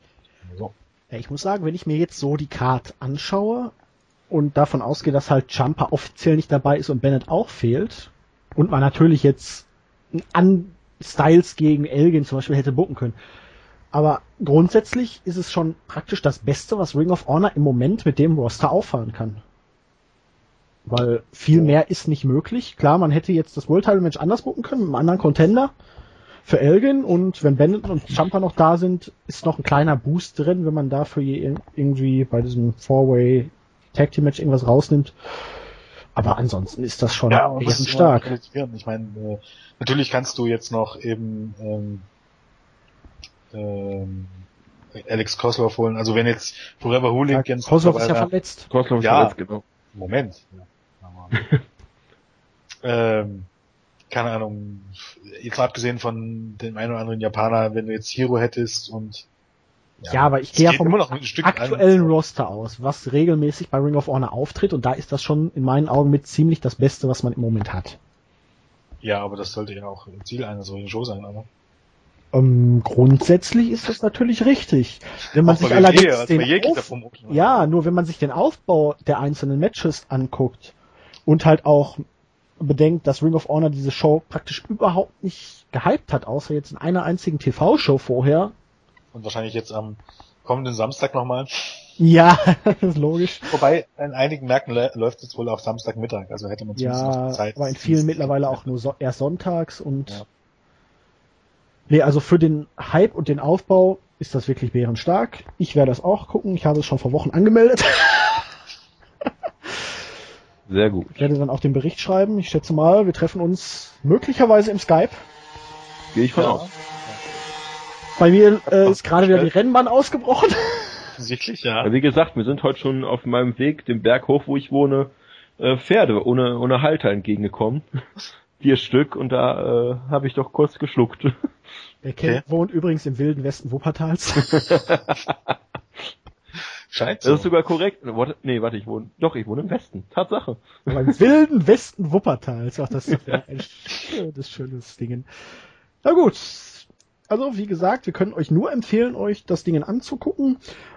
So. Ja, ich muss sagen, wenn ich mir jetzt so die Card anschaue und davon ausgehe, dass halt Jumper offiziell nicht dabei ist und Bennett auch fehlt und man natürlich jetzt an Styles gegen Elgin zum Beispiel hätte bucken können. Aber grundsätzlich ist es schon praktisch das Beste, was Ring of Honor im Moment mit dem Roster auffahren kann. Weil viel mehr ist nicht möglich. Klar, man hätte jetzt das World Title Match anders buchen können, mit einem anderen Contender für Elgin und wenn Bennett und Champa noch da sind, ist noch ein kleiner Boost drin, wenn man dafür irgendwie bei diesem Four-Way Tag Team Match irgendwas rausnimmt. Aber ansonsten ist das schon ja, stark. Ich meine, äh, natürlich kannst du jetzt noch eben ähm, ähm, Alex Kosloff holen. Also wenn jetzt Forever Hooligans... Ja, Kosloff ist ja verletzt. Kosloff ist ja, verletzt, genau. Moment. Ja. [laughs] ähm, keine Ahnung, jetzt mal abgesehen von dem einen oder anderen Japaner, wenn du jetzt Hero hättest und ja, ja aber ich gehe ja vom aktuellen. Roster aus, was regelmäßig bei Ring of Honor auftritt und da ist das schon in meinen Augen mit ziemlich das Beste, was man im Moment hat. Ja, aber das sollte ja auch Ziel einer solchen Show sein, aber. Ähm, grundsätzlich ist das natürlich richtig. Wenn man auch sich allerdings den Auf ja, nur wenn man sich den Aufbau der einzelnen Matches anguckt und halt auch bedenkt, dass Ring of Honor diese Show praktisch überhaupt nicht gehypt hat, außer jetzt in einer einzigen TV-Show vorher. Und wahrscheinlich jetzt am kommenden Samstag nochmal. Ja, [laughs] das ist logisch. Wobei, in einigen Märkten läuft es wohl auch Samstagmittag, also hätte man zumindest ja, noch Zeit. aber in vielen mittlerweile auch nur so, erst sonntags und ja. Nee, also für den Hype und den Aufbau ist das wirklich bärenstark. Ich werde das auch gucken. Ich habe es schon vor Wochen angemeldet. [laughs] Sehr gut. Ich werde dann auch den Bericht schreiben. Ich schätze mal, wir treffen uns möglicherweise im Skype. Gehe ich von ja. aus. Bei mir äh, ist gerade wieder die Rennbahn ausgebrochen. Sichtlich, ja. ja. Wie gesagt, wir sind heute schon auf meinem Weg, den Berg hoch, wo ich wohne, äh, Pferde ohne, ohne Halter entgegengekommen. [laughs] Vier Stück und da äh, habe ich doch kurz geschluckt. [laughs] Der Ken okay. wohnt übrigens im wilden Westen Wuppertals. [laughs] Scheint so. Das ist sogar korrekt. Nee, warte, ich wohne, doch, ich wohne im Westen. Tatsache. Aber im wilden Westen Wuppertals. Ach, das ist ja ein schönes, schönes Ding. Na gut. Also, wie gesagt, wir können euch nur empfehlen, euch das Ding anzugucken.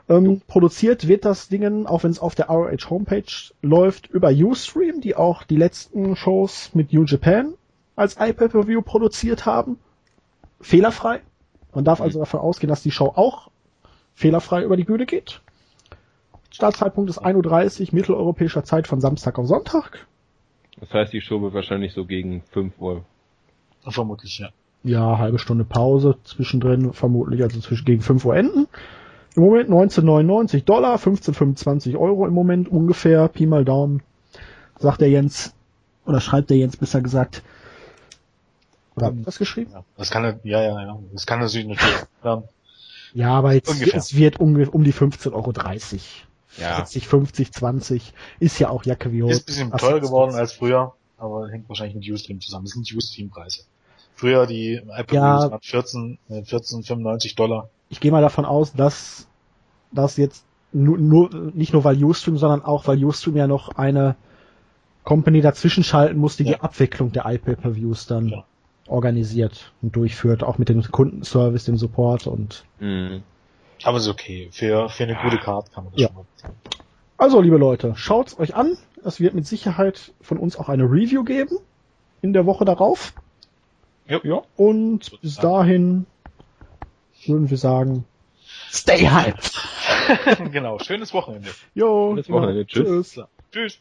Ähm, produziert wird das Ding, auch wenn es auf der ROH Homepage läuft, über Ustream, die auch die letzten Shows mit New Japan als iPad-Review produziert haben. Fehlerfrei. Man darf also davon ausgehen, dass die Show auch fehlerfrei über die Bühne geht. Startzeitpunkt ist 1.30 Uhr mitteleuropäischer Zeit von Samstag auf Sonntag. Das heißt, die Show wird wahrscheinlich so gegen 5 Uhr. Vermutlich, ja. Ja, halbe Stunde Pause zwischendrin, vermutlich, also zwischen gegen 5 Uhr enden. Im Moment 1999 Dollar, 1525 Euro im Moment ungefähr, Pi mal Daumen, sagt der Jens, oder schreibt der Jens besser gesagt. Oder habt das geschrieben? Ja, das kann ja, ja, ja, das kann natürlich [laughs] nicht. Ja. ja, aber jetzt, es wird um, um die 15,30 Euro. Ja. 40, 50, 20. Ist ja auch Jacke wie Ist ein bisschen teurer geworden als früher, aber hängt wahrscheinlich mit Ustream zusammen. Das sind Ustream-Preise. Früher die Apple ja, waren 14, 14, 95 Dollar. Ich gehe mal davon aus, dass das jetzt nur, nur, nicht nur weil Ustream, sondern auch weil Ustream ja noch eine Company dazwischen schalten muss, die ja. die Abwicklung der iPay-Per-Views dann ja. organisiert und durchführt, auch mit dem Kundenservice, dem Support und mhm. Aber ist okay. Für, für eine gute Karte kann man das ja. schon mal. Also, liebe Leute, schaut's euch an. Es wird mit Sicherheit von uns auch eine Review geben. In der Woche darauf. Ja. ja. Und bis dahin würden wir sagen, stay hyped. [laughs] genau. Schönes Wochenende. Jo. Schönes Wochenende. Genau. Tschüss. Tschüss.